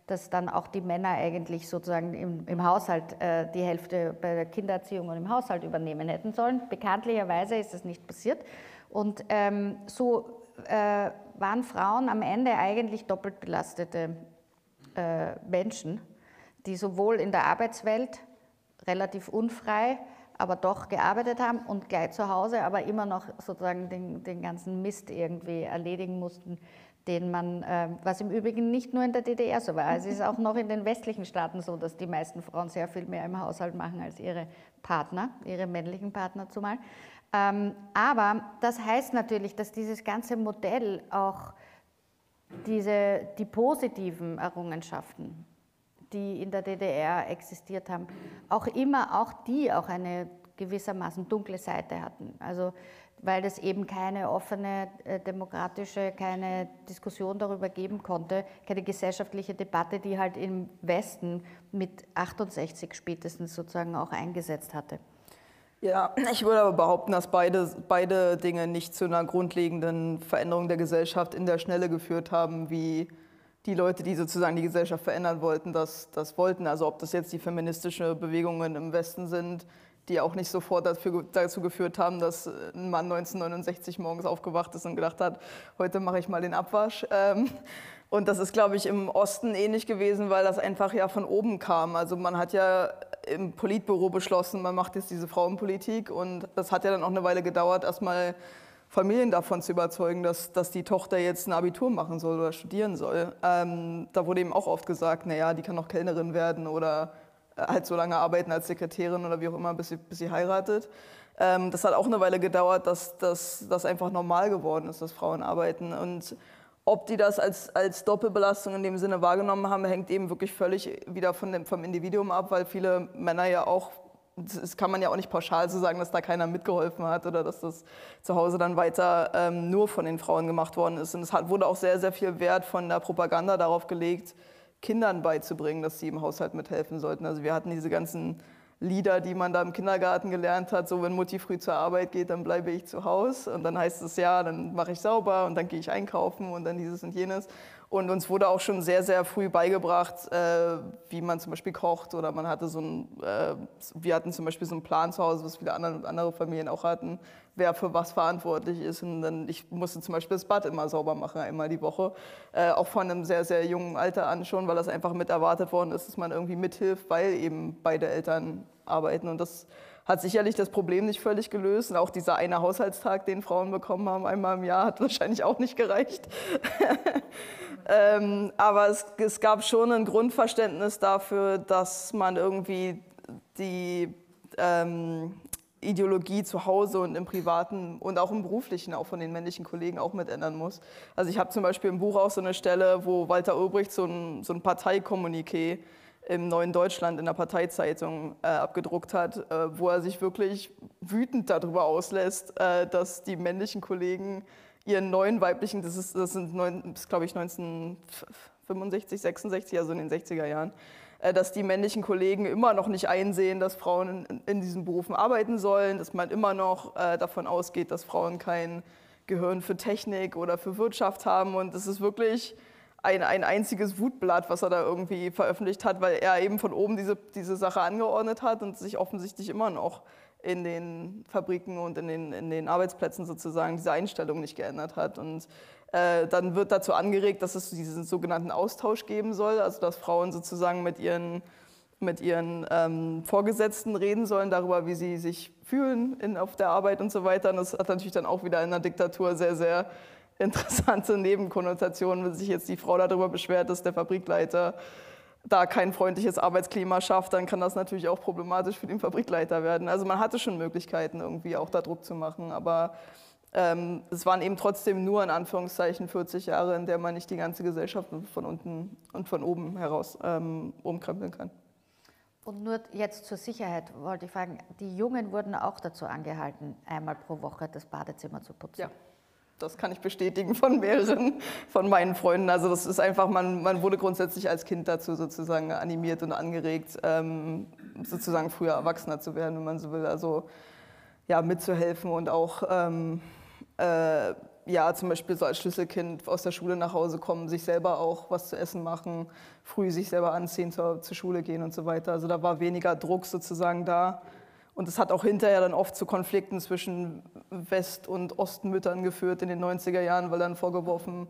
dass dann auch die Männer eigentlich sozusagen im, im Haushalt äh, die Hälfte bei der Kindererziehung und im Haushalt übernehmen hätten sollen. Bekanntlicherweise ist das nicht passiert. Und ähm, so äh, waren Frauen am Ende eigentlich doppelt belastete äh, Menschen, die sowohl in der Arbeitswelt relativ unfrei, aber doch gearbeitet haben und gleich zu Hause, aber immer noch sozusagen den, den ganzen Mist irgendwie erledigen mussten, den man, äh, was im Übrigen nicht nur in der DDR so war. Es ist auch noch in den westlichen Staaten so, dass die meisten Frauen sehr viel mehr im Haushalt machen als ihre Partner, ihre männlichen Partner zumal. Ähm, aber das heißt natürlich, dass dieses ganze Modell auch diese, die positiven Errungenschaften, die in der DDR existiert haben, auch immer auch die auch eine gewissermaßen dunkle Seite hatten. Also weil es eben keine offene äh, demokratische, keine Diskussion darüber geben konnte, keine gesellschaftliche Debatte, die halt im Westen mit 68 spätestens sozusagen auch eingesetzt hatte. Ja, ich würde aber behaupten, dass beide, beide Dinge nicht zu einer grundlegenden Veränderung der Gesellschaft in der Schnelle geführt haben, wie die Leute, die sozusagen die Gesellschaft verändern wollten, das, das wollten. Also ob das jetzt die feministische Bewegungen im Westen sind, die auch nicht sofort dafür, dazu geführt haben, dass ein Mann 1969 morgens aufgewacht ist und gedacht hat, heute mache ich mal den Abwasch. Ähm, und das ist, glaube ich, im Osten ähnlich gewesen, weil das einfach ja von oben kam. Also man hat ja im Politbüro beschlossen, man macht jetzt diese Frauenpolitik und das hat ja dann auch eine Weile gedauert, erstmal Familien davon zu überzeugen, dass, dass die Tochter jetzt ein Abitur machen soll oder studieren soll. Ähm, da wurde eben auch oft gesagt, naja, die kann noch Kellnerin werden oder halt so lange arbeiten als Sekretärin oder wie auch immer, bis sie, bis sie heiratet. Ähm, das hat auch eine Weile gedauert, dass das einfach normal geworden ist, dass Frauen arbeiten. Und ob die das als, als Doppelbelastung in dem Sinne wahrgenommen haben, hängt eben wirklich völlig wieder von dem, vom Individuum ab, weil viele Männer ja auch das kann man ja auch nicht pauschal so sagen, dass da keiner mitgeholfen hat oder dass das zu Hause dann weiter ähm, nur von den Frauen gemacht worden ist. Und es hat, wurde auch sehr, sehr viel Wert von der Propaganda darauf gelegt, Kindern beizubringen, dass sie im Haushalt mithelfen sollten. Also wir hatten diese ganzen Lieder, die man da im Kindergarten gelernt hat, so wenn Mutti früh zur Arbeit geht, dann bleibe ich zu Hause und dann heißt es ja, dann mache ich sauber und dann gehe ich einkaufen und dann dieses und jenes. Und uns wurde auch schon sehr, sehr früh beigebracht, äh, wie man zum Beispiel kocht oder man hatte so ein, äh, wir hatten zum Beispiel so einen Plan zu Hause, was viele andere, andere Familien auch hatten, wer für was verantwortlich ist. Und dann, ich musste zum Beispiel das Bad immer sauber machen, einmal die Woche, äh, auch von einem sehr, sehr jungen Alter an schon, weil das einfach mit erwartet worden ist, dass man irgendwie mithilft, weil eben beide Eltern arbeiten. Und das hat sicherlich das Problem nicht völlig gelöst. Und auch dieser eine Haushaltstag, den Frauen bekommen haben, einmal im Jahr, hat wahrscheinlich auch nicht gereicht. <laughs> Ähm, aber es, es, gab schon ein Grundverständnis dafür, dass man irgendwie die ähm, Ideologie zu Hause und im Privaten und auch im Beruflichen, auch von den männlichen Kollegen auch mit ändern muss. Also ich habe zum Beispiel im Buch auch so eine Stelle, wo Walter Ulbricht so ein, so ein Parteikommuniqué im Neuen Deutschland in der Parteizeitung äh, abgedruckt hat, äh, wo er sich wirklich wütend darüber auslässt, äh, dass die männlichen Kollegen ihren neuen weiblichen, das, ist, das sind, glaube ich, 1965, 66, also in den 60er Jahren, äh, dass die männlichen Kollegen immer noch nicht einsehen, dass Frauen in, in diesen Berufen arbeiten sollen, dass man immer noch äh, davon ausgeht, dass Frauen kein Gehirn für Technik oder für Wirtschaft haben. Und das ist wirklich ein, ein einziges Wutblatt, was er da irgendwie veröffentlicht hat, weil er eben von oben diese, diese Sache angeordnet hat und sich offensichtlich immer noch in den Fabriken und in den, in den Arbeitsplätzen sozusagen diese Einstellung nicht geändert hat. Und äh, dann wird dazu angeregt, dass es diesen sogenannten Austausch geben soll, also dass Frauen sozusagen mit ihren, mit ihren ähm, Vorgesetzten reden sollen darüber, wie sie sich fühlen in, auf der Arbeit und so weiter. Und das hat natürlich dann auch wieder in der Diktatur sehr, sehr interessante Nebenkonnotationen, wenn sich jetzt die Frau darüber beschwert, dass der Fabrikleiter da kein freundliches Arbeitsklima schafft, dann kann das natürlich auch problematisch für den Fabrikleiter werden. Also man hatte schon Möglichkeiten, irgendwie auch da Druck zu machen, aber ähm, es waren eben trotzdem nur in Anführungszeichen 40 Jahre, in der man nicht die ganze Gesellschaft von unten und von oben heraus ähm, umkrempeln kann. Und nur jetzt zur Sicherheit wollte ich fragen, die Jungen wurden auch dazu angehalten, einmal pro Woche das Badezimmer zu putzen. Ja das kann ich bestätigen von mehreren von meinen Freunden. Also das ist einfach, man, man wurde grundsätzlich als Kind dazu sozusagen animiert und angeregt, ähm, sozusagen früher Erwachsener zu werden, wenn man so will. Also ja, mitzuhelfen und auch ähm, äh, ja, zum Beispiel so als Schlüsselkind aus der Schule nach Hause kommen, sich selber auch was zu essen machen, früh sich selber anziehen, zur, zur Schule gehen und so weiter. Also da war weniger Druck sozusagen da. Und es hat auch hinterher dann oft zu Konflikten zwischen West- und Ostmüttern geführt in den 90er Jahren, weil dann vorgeworfen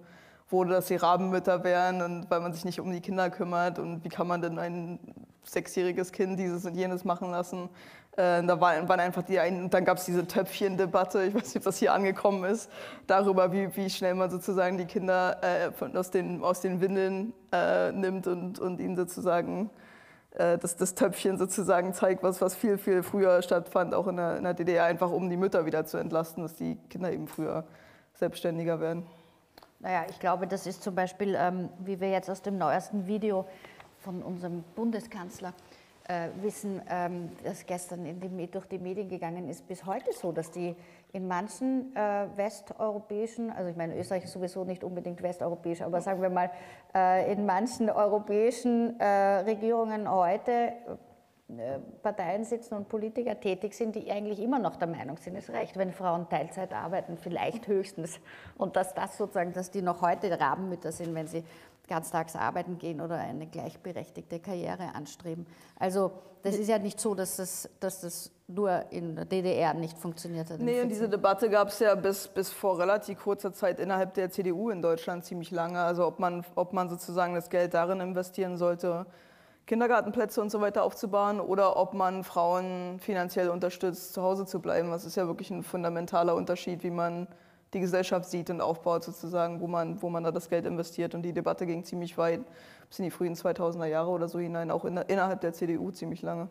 wurde, dass sie Rabenmütter wären und weil man sich nicht um die Kinder kümmert und wie kann man denn ein sechsjähriges Kind dieses und jenes machen lassen. Äh, da waren, waren einfach die ein, und dann gab es diese Töpfchen-Debatte, ich weiß nicht, ob das hier angekommen ist, darüber, wie, wie schnell man sozusagen die Kinder äh, von, aus, den, aus den Windeln äh, nimmt und, und ihnen sozusagen dass das Töpfchen sozusagen zeigt, was, was viel, viel früher stattfand, auch in der, in der DDR, einfach um die Mütter wieder zu entlasten, dass die Kinder eben früher selbstständiger werden. Naja, ich glaube, das ist zum Beispiel, ähm, wie wir jetzt aus dem neuesten Video von unserem Bundeskanzler äh, wissen, ähm, das gestern die, durch die Medien gegangen ist, bis heute so, dass die in manchen äh, westeuropäischen, also ich meine, Österreich ist sowieso nicht unbedingt westeuropäisch, aber sagen wir mal, äh, in manchen europäischen äh, Regierungen heute äh, Parteien sitzen und Politiker tätig sind, die eigentlich immer noch der Meinung sind, es reicht, wenn Frauen Teilzeit arbeiten, vielleicht höchstens. Und dass das sozusagen, dass die noch heute Rabenmütter sind, wenn sie ganztags arbeiten gehen oder eine gleichberechtigte Karriere anstreben. Also das ist ja nicht so, dass das, dass das nur in der DDR nicht funktioniert hat. Nee, und diese Debatte gab es ja bis, bis vor relativ kurzer Zeit innerhalb der CDU in Deutschland ziemlich lange. Also ob man, ob man sozusagen das Geld darin investieren sollte, Kindergartenplätze und so weiter aufzubauen oder ob man Frauen finanziell unterstützt, zu Hause zu bleiben. Das ist ja wirklich ein fundamentaler Unterschied, wie man die Gesellschaft sieht und aufbaut sozusagen, wo man, wo man da das Geld investiert. Und die Debatte ging ziemlich weit, bis in die frühen 2000er Jahre oder so hinein, auch in, innerhalb der CDU ziemlich lange.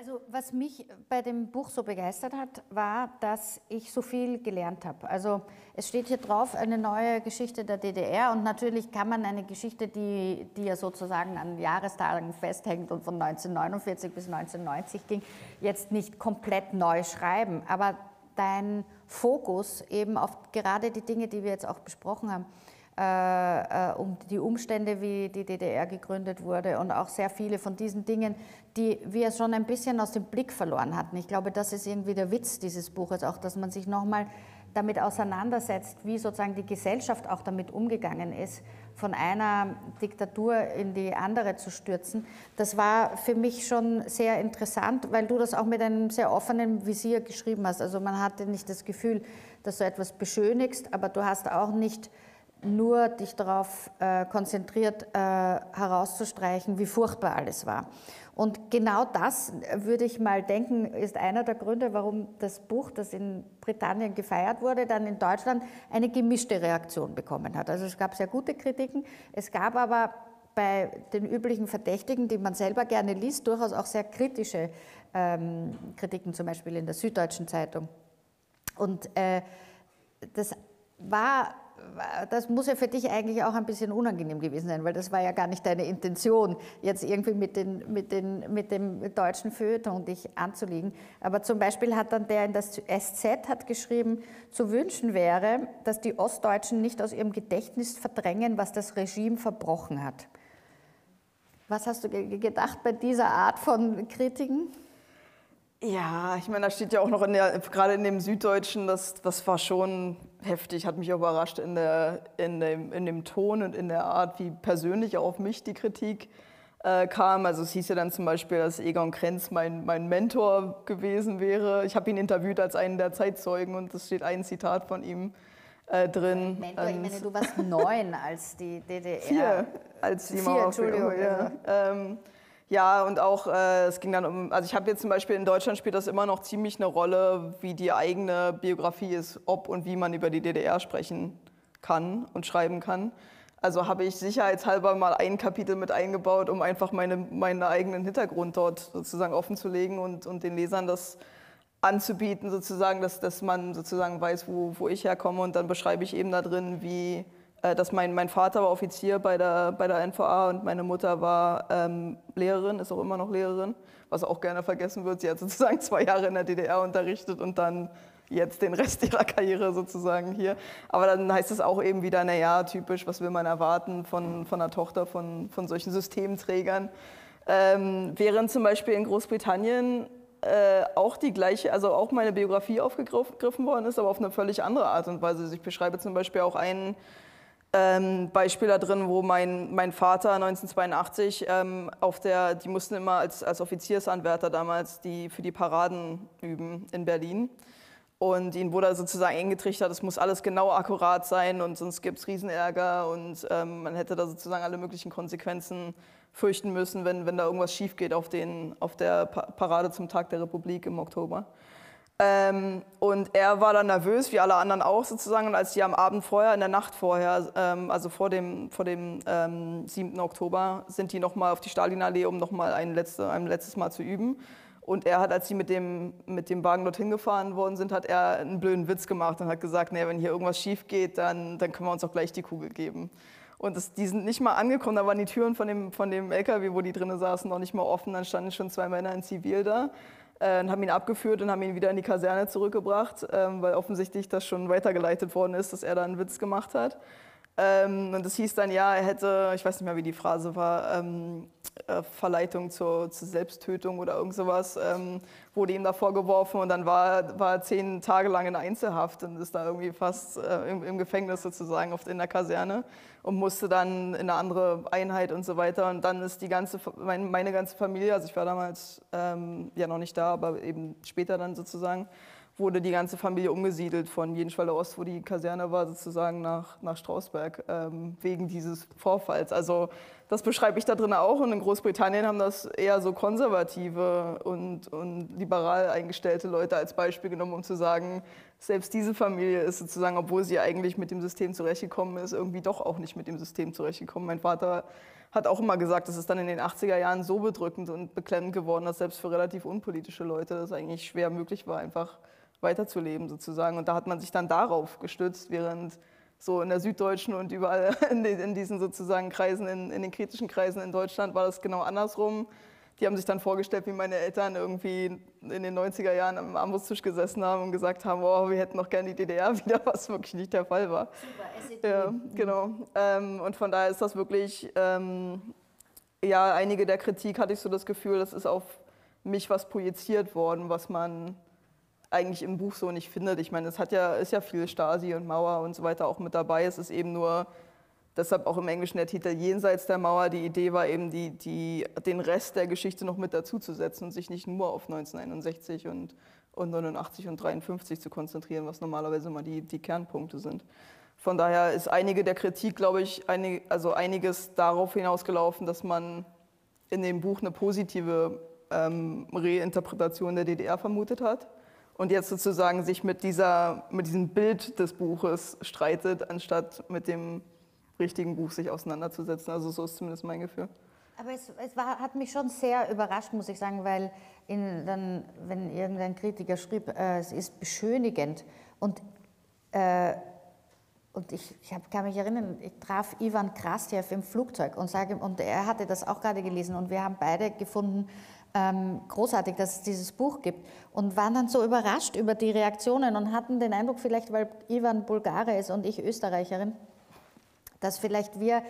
Also was mich bei dem Buch so begeistert hat, war, dass ich so viel gelernt habe. Also es steht hier drauf eine neue Geschichte der DDR und natürlich kann man eine Geschichte, die, die ja sozusagen an Jahrestagen festhängt und von 1949 bis 1990 ging, jetzt nicht komplett neu schreiben. Aber dein Fokus eben auf gerade die Dinge, die wir jetzt auch besprochen haben, äh, äh, um die Umstände, wie die DDR gegründet wurde und auch sehr viele von diesen Dingen, die wir schon ein bisschen aus dem Blick verloren hatten. Ich glaube, das ist irgendwie der Witz dieses Buches, auch dass man sich nochmal damit auseinandersetzt, wie sozusagen die Gesellschaft auch damit umgegangen ist, von einer Diktatur in die andere zu stürzen. Das war für mich schon sehr interessant, weil du das auch mit einem sehr offenen Visier geschrieben hast. Also man hatte nicht das Gefühl, dass du etwas beschönigst, aber du hast auch nicht nur dich darauf äh, konzentriert, äh, herauszustreichen, wie furchtbar alles war. Und genau das, würde ich mal denken, ist einer der Gründe, warum das Buch, das in Britannien gefeiert wurde, dann in Deutschland eine gemischte Reaktion bekommen hat. Also es gab sehr gute Kritiken, es gab aber bei den üblichen Verdächtigen, die man selber gerne liest, durchaus auch sehr kritische ähm, Kritiken, zum Beispiel in der Süddeutschen Zeitung. Und äh, das war das muss ja für dich eigentlich auch ein bisschen unangenehm gewesen sein, weil das war ja gar nicht deine Intention, jetzt irgendwie mit, den, mit, den, mit dem deutschen Feuilleton dich anzulegen. Aber zum Beispiel hat dann der in das SZ hat geschrieben, zu wünschen wäre, dass die Ostdeutschen nicht aus ihrem Gedächtnis verdrängen, was das Regime verbrochen hat. Was hast du gedacht bei dieser Art von Kritiken? Ja, ich meine, da steht ja auch noch in der, gerade in dem Süddeutschen, das, das war schon heftig, hat mich überrascht in, der, in, dem, in dem Ton und in der Art, wie persönlich auf mich die Kritik äh, kam. Also es hieß ja dann zum Beispiel, dass Egon Krenz mein, mein Mentor gewesen wäre. Ich habe ihn interviewt als einen der Zeitzeugen und es steht ein Zitat von ihm äh, drin. Mentor, ich meine, du warst neun, als die DDR... Vier, als die Vier, Entschuldigung. Ja. Ähm, ja, und auch, äh, es ging dann um, also ich habe jetzt zum Beispiel in Deutschland spielt das immer noch ziemlich eine Rolle, wie die eigene Biografie ist, ob und wie man über die DDR sprechen kann und schreiben kann. Also habe ich sicherheitshalber mal ein Kapitel mit eingebaut, um einfach meine, meinen eigenen Hintergrund dort sozusagen offen zu legen und, und den Lesern das anzubieten, sozusagen, dass, dass man sozusagen weiß, wo, wo ich herkomme. Und dann beschreibe ich eben da drin, wie, dass mein, mein Vater war Offizier bei der, bei der NVA und meine Mutter war ähm, Lehrerin, ist auch immer noch Lehrerin, was auch gerne vergessen wird. Sie hat sozusagen <laughs> zwei Jahre in der DDR unterrichtet und dann jetzt den Rest ihrer Karriere sozusagen hier. Aber dann heißt es auch eben wieder, naja, typisch, was will man erwarten von, von einer Tochter von, von solchen Systemträgern. Ähm, während zum Beispiel in Großbritannien äh, auch die gleiche, also auch meine Biografie aufgegriffen worden ist, aber auf eine völlig andere Art und Weise. Also ich beschreibe zum Beispiel auch einen ähm, Beispiel da drin, wo mein, mein Vater 1982 ähm, auf der, die mussten immer als, als Offiziersanwärter damals die für die Paraden üben in Berlin. Und ihnen wurde sozusagen eingetrichtert, es muss alles genau akkurat sein und sonst gibt es Riesenärger und ähm, man hätte da sozusagen alle möglichen Konsequenzen fürchten müssen, wenn, wenn da irgendwas schief geht auf, den, auf der Parade zum Tag der Republik im Oktober. Ähm, und er war dann nervös, wie alle anderen auch sozusagen. Und als die am Abend vorher, in der Nacht vorher, ähm, also vor dem, vor dem ähm, 7. Oktober, sind die nochmal auf die Stalinallee, um nochmal ein, letzte, ein letztes Mal zu üben. Und er hat, als sie mit dem, mit dem Wagen dorthin gefahren worden sind, hat er einen blöden Witz gemacht und hat gesagt, nee, wenn hier irgendwas schief geht, dann, dann können wir uns auch gleich die Kugel geben. Und das, die sind nicht mal angekommen, da waren die Türen von dem, von dem LKW, wo die drinnen saßen, noch nicht mal offen. Dann standen schon zwei Männer in Zivil da äh, haben ihn abgeführt und haben ihn wieder in die Kaserne zurückgebracht, ähm, weil offensichtlich das schon weitergeleitet worden ist, dass er da einen Witz gemacht hat. Ähm, und das hieß dann, ja, er hätte, ich weiß nicht mehr, wie die Phrase war, ähm, äh, Verleitung zur, zur, Selbsttötung oder irgend sowas, ähm, wurde ihm da vorgeworfen und dann war, war er zehn Tage lang in Einzelhaft und ist da irgendwie fast äh, im, im, Gefängnis sozusagen oft in der Kaserne und musste dann in eine andere Einheit und so weiter. Und dann ist die ganze, meine, meine ganze Familie, also ich war damals ähm, ja noch nicht da, aber eben später dann sozusagen, wurde die ganze Familie umgesiedelt von Jenschweiler Ost, wo die Kaserne war, sozusagen nach, nach Strausberg, ähm, wegen dieses Vorfalls. Also das beschreibe ich da drin auch. Und in Großbritannien haben das eher so konservative und, und liberal eingestellte Leute als Beispiel genommen, um zu sagen, selbst diese Familie ist sozusagen, obwohl sie eigentlich mit dem System zurechtgekommen ist, irgendwie doch auch nicht mit dem System zurechtgekommen. Mein Vater hat auch immer gesagt, es ist dann in den 80er Jahren so bedrückend und beklemmend geworden, dass selbst für relativ unpolitische Leute das eigentlich schwer möglich war, einfach weiterzuleben sozusagen. Und da hat man sich dann darauf gestützt, während so in der Süddeutschen und überall <laughs> in, in diesen sozusagen Kreisen, in, in den kritischen Kreisen in Deutschland war das genau andersrum die haben sich dann vorgestellt, wie meine Eltern irgendwie in den 90er Jahren am Armutstisch gesessen haben und gesagt haben, oh, wir hätten noch gerne die DDR <laughs> wieder, was wirklich nicht der Fall war. Super, ja, genau. Ähm, und von daher ist das wirklich, ähm, ja, einige der Kritik hatte ich so das Gefühl, das ist auf mich was projiziert worden, was man eigentlich im Buch so nicht findet. Ich meine, es hat ja, ist ja viel Stasi und Mauer und so weiter auch mit dabei. Es ist eben nur Deshalb auch im Englischen der Titel Jenseits der Mauer. Die Idee war eben, die, die, den Rest der Geschichte noch mit dazuzusetzen und sich nicht nur auf 1961 und, und 89 und 53 zu konzentrieren, was normalerweise immer die, die Kernpunkte sind. Von daher ist einige der Kritik, glaube ich, einig, also einiges darauf hinausgelaufen, dass man in dem Buch eine positive ähm, Reinterpretation der DDR vermutet hat und jetzt sozusagen sich mit, dieser, mit diesem Bild des Buches streitet, anstatt mit dem richtigen Buch sich auseinanderzusetzen. Also so ist zumindest mein Gefühl. Aber es, es war, hat mich schon sehr überrascht, muss ich sagen, weil in, dann, wenn irgendein Kritiker schrieb, äh, es ist beschönigend und äh, und ich, ich hab, kann mich erinnern, ich traf Ivan Krastjew im Flugzeug und, sage, und er hatte das auch gerade gelesen und wir haben beide gefunden, ähm, großartig, dass es dieses Buch gibt. Und waren dann so überrascht über die Reaktionen und hatten den Eindruck, vielleicht weil Ivan Bulgare ist und ich Österreicherin, dass vielleicht wir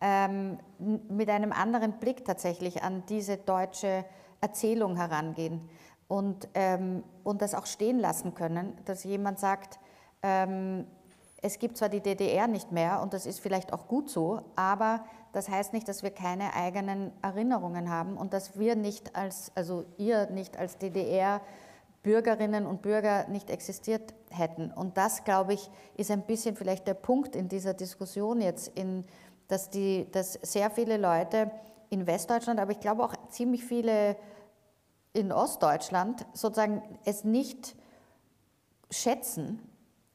ähm, mit einem anderen Blick tatsächlich an diese deutsche Erzählung herangehen und, ähm, und das auch stehen lassen können, dass jemand sagt, ähm, es gibt zwar die DDR nicht mehr und das ist vielleicht auch gut so, aber das heißt nicht, dass wir keine eigenen Erinnerungen haben und dass wir nicht als, also ihr nicht als DDR Bürgerinnen und Bürger nicht existiert hätten. Und das, glaube ich, ist ein bisschen vielleicht der Punkt in dieser Diskussion jetzt, in, dass, die, dass sehr viele Leute in Westdeutschland, aber ich glaube auch ziemlich viele in Ostdeutschland sozusagen es nicht schätzen,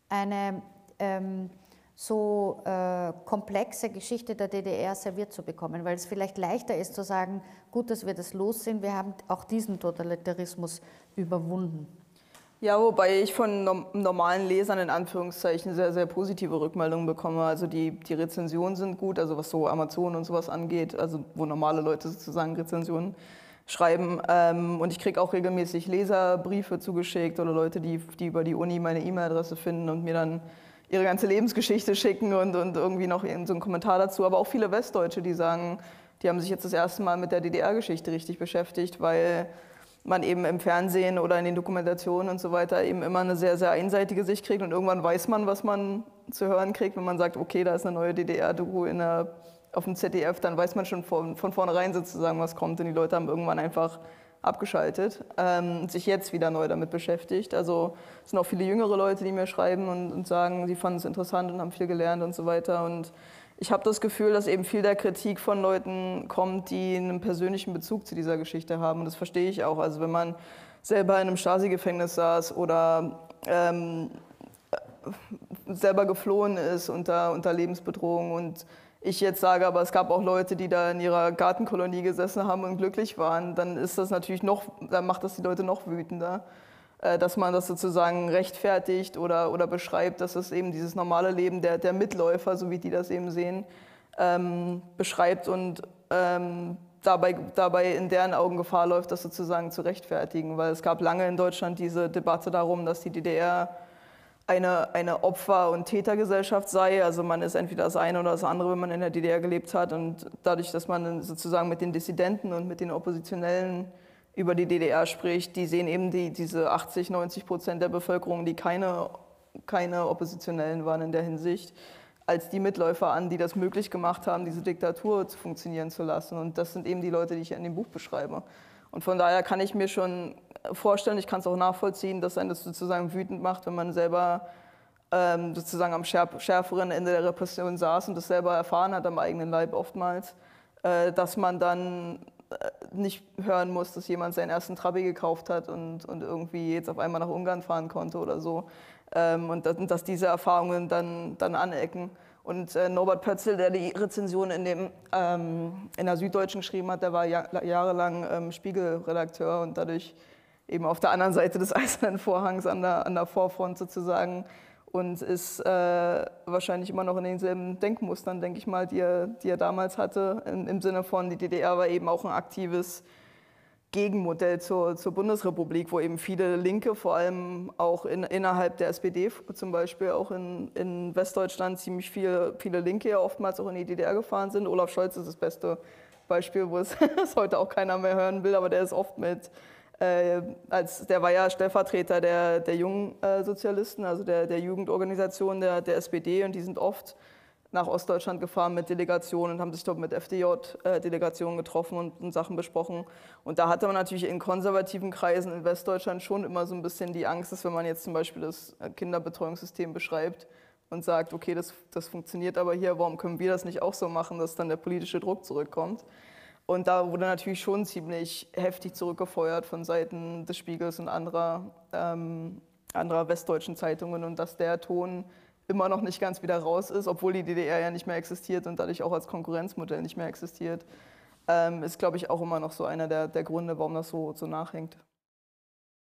eine ähm, so äh, komplexe Geschichte der DDR serviert zu bekommen, weil es vielleicht leichter ist zu sagen, gut, dass wir das los sind, wir haben auch diesen Totalitarismus überwunden. Ja, wobei ich von normalen Lesern in Anführungszeichen sehr, sehr positive Rückmeldungen bekomme. Also die, die Rezensionen sind gut, also was so Amazon und sowas angeht, also wo normale Leute sozusagen Rezensionen schreiben. Ähm, und ich kriege auch regelmäßig Leserbriefe zugeschickt oder Leute, die, die über die Uni meine E-Mail-Adresse finden und mir dann ihre ganze Lebensgeschichte schicken und, und irgendwie noch so einen Kommentar dazu. Aber auch viele Westdeutsche, die sagen, die haben sich jetzt das erste Mal mit der DDR-Geschichte richtig beschäftigt, weil man eben im Fernsehen oder in den Dokumentationen und so weiter eben immer eine sehr, sehr einseitige Sicht kriegt und irgendwann weiß man, was man zu hören kriegt, wenn man sagt, okay, da ist eine neue DDR-Doku auf dem ZDF, dann weiß man schon von, von vornherein sozusagen, was kommt und die Leute haben irgendwann einfach abgeschaltet ähm, sich jetzt wieder neu damit beschäftigt. Also es sind auch viele jüngere Leute, die mir schreiben und, und sagen, sie fanden es interessant und haben viel gelernt und so weiter. Und ich habe das Gefühl, dass eben viel der Kritik von Leuten kommt, die einen persönlichen Bezug zu dieser Geschichte haben. Und das verstehe ich auch. Also wenn man selber in einem Stasi-Gefängnis saß oder ähm, selber geflohen ist unter, unter Lebensbedrohung und ich jetzt sage, aber es gab auch Leute, die da in ihrer Gartenkolonie gesessen haben und glücklich waren, dann ist das natürlich noch, dann macht das die Leute noch wütender, äh, dass man das sozusagen rechtfertigt oder, oder beschreibt, dass es eben dieses normale Leben der, der Mitläufer, so wie die das eben sehen, ähm, beschreibt und ähm, dabei, dabei in deren Augen Gefahr läuft, das sozusagen zu rechtfertigen, weil es gab lange in Deutschland diese Debatte darum, dass die DDR eine, eine Opfer- und Tätergesellschaft sei. Also man ist entweder das eine oder das andere, wenn man in der DDR gelebt hat. Und dadurch, dass man sozusagen mit den Dissidenten und mit den Oppositionellen über die DDR spricht, die sehen eben die, diese 80, 90 Prozent der Bevölkerung, die keine, keine Oppositionellen waren in der Hinsicht, als die Mitläufer an, die das möglich gemacht haben, diese Diktatur zu funktionieren zu lassen. Und das sind eben die Leute, die ich in dem Buch beschreibe. Und von daher kann ich mir schon vorstellen, ich kann es auch nachvollziehen, dass einen das sozusagen wütend macht, wenn man selber ähm, sozusagen am schärferen Ende der Repression saß und das selber erfahren hat am eigenen Leib oftmals, äh, dass man dann äh, nicht hören muss, dass jemand seinen ersten Trabi gekauft hat und, und irgendwie jetzt auf einmal nach Ungarn fahren konnte oder so. ähm, und dass, dass diese Erfahrungen dann, dann anecken. Und äh, Norbert Pötzl, der die Rezension in, dem, ähm, in der Süddeutschen geschrieben hat, der war ja, jahrelang ähm, Spiegelredakteur und dadurch eben auf der anderen Seite des <laughs> eisernen Vorhangs an der, an der Vorfront sozusagen und ist äh, wahrscheinlich immer noch in denselben Denkmustern, denke ich mal, die er, die er damals hatte, in, im Sinne von, die DDR war eben auch ein aktives Gegenmodell zur, zur Bundesrepublik, wo eben viele Linke, vor allem auch in, innerhalb der SPD zum Beispiel, auch in, in Westdeutschland ziemlich viele, viele Linke ja oftmals auch in die DDR gefahren sind. Olaf Scholz ist das beste Beispiel, wo <laughs> es heute auch keiner mehr hören will, aber der ist oft mit, äh, als, der war ja Stellvertreter der, der jungen äh, Sozialisten, also der, der Jugendorganisation der, der SPD und die sind oft nach Ostdeutschland gefahren mit Delegationen und haben sich dort mit FDJ-Delegationen getroffen und, und, Sachen besprochen. Und da hatte man natürlich in konservativen Kreisen in Westdeutschland schon immer so ein bisschen die Angst, dass wenn man jetzt zum Beispiel das Kinderbetreuungssystem beschreibt und sagt, okay, das, das funktioniert aber hier, warum können wir das nicht auch so machen, dass dann der politische Druck zurückkommt. Und da wurde natürlich schon ziemlich heftig zurückgefeuert von Seiten des Spiegels und anderer, ähm, anderer westdeutschen Zeitungen und dass der Ton immer noch nicht ganz wieder raus ist, obwohl die DDR ja nicht mehr existiert und dadurch auch als Konkurrenzmodell nicht mehr existiert, ähm, ist, glaube ich, auch immer noch so einer der, der Gründe, warum das so, so nachhängt.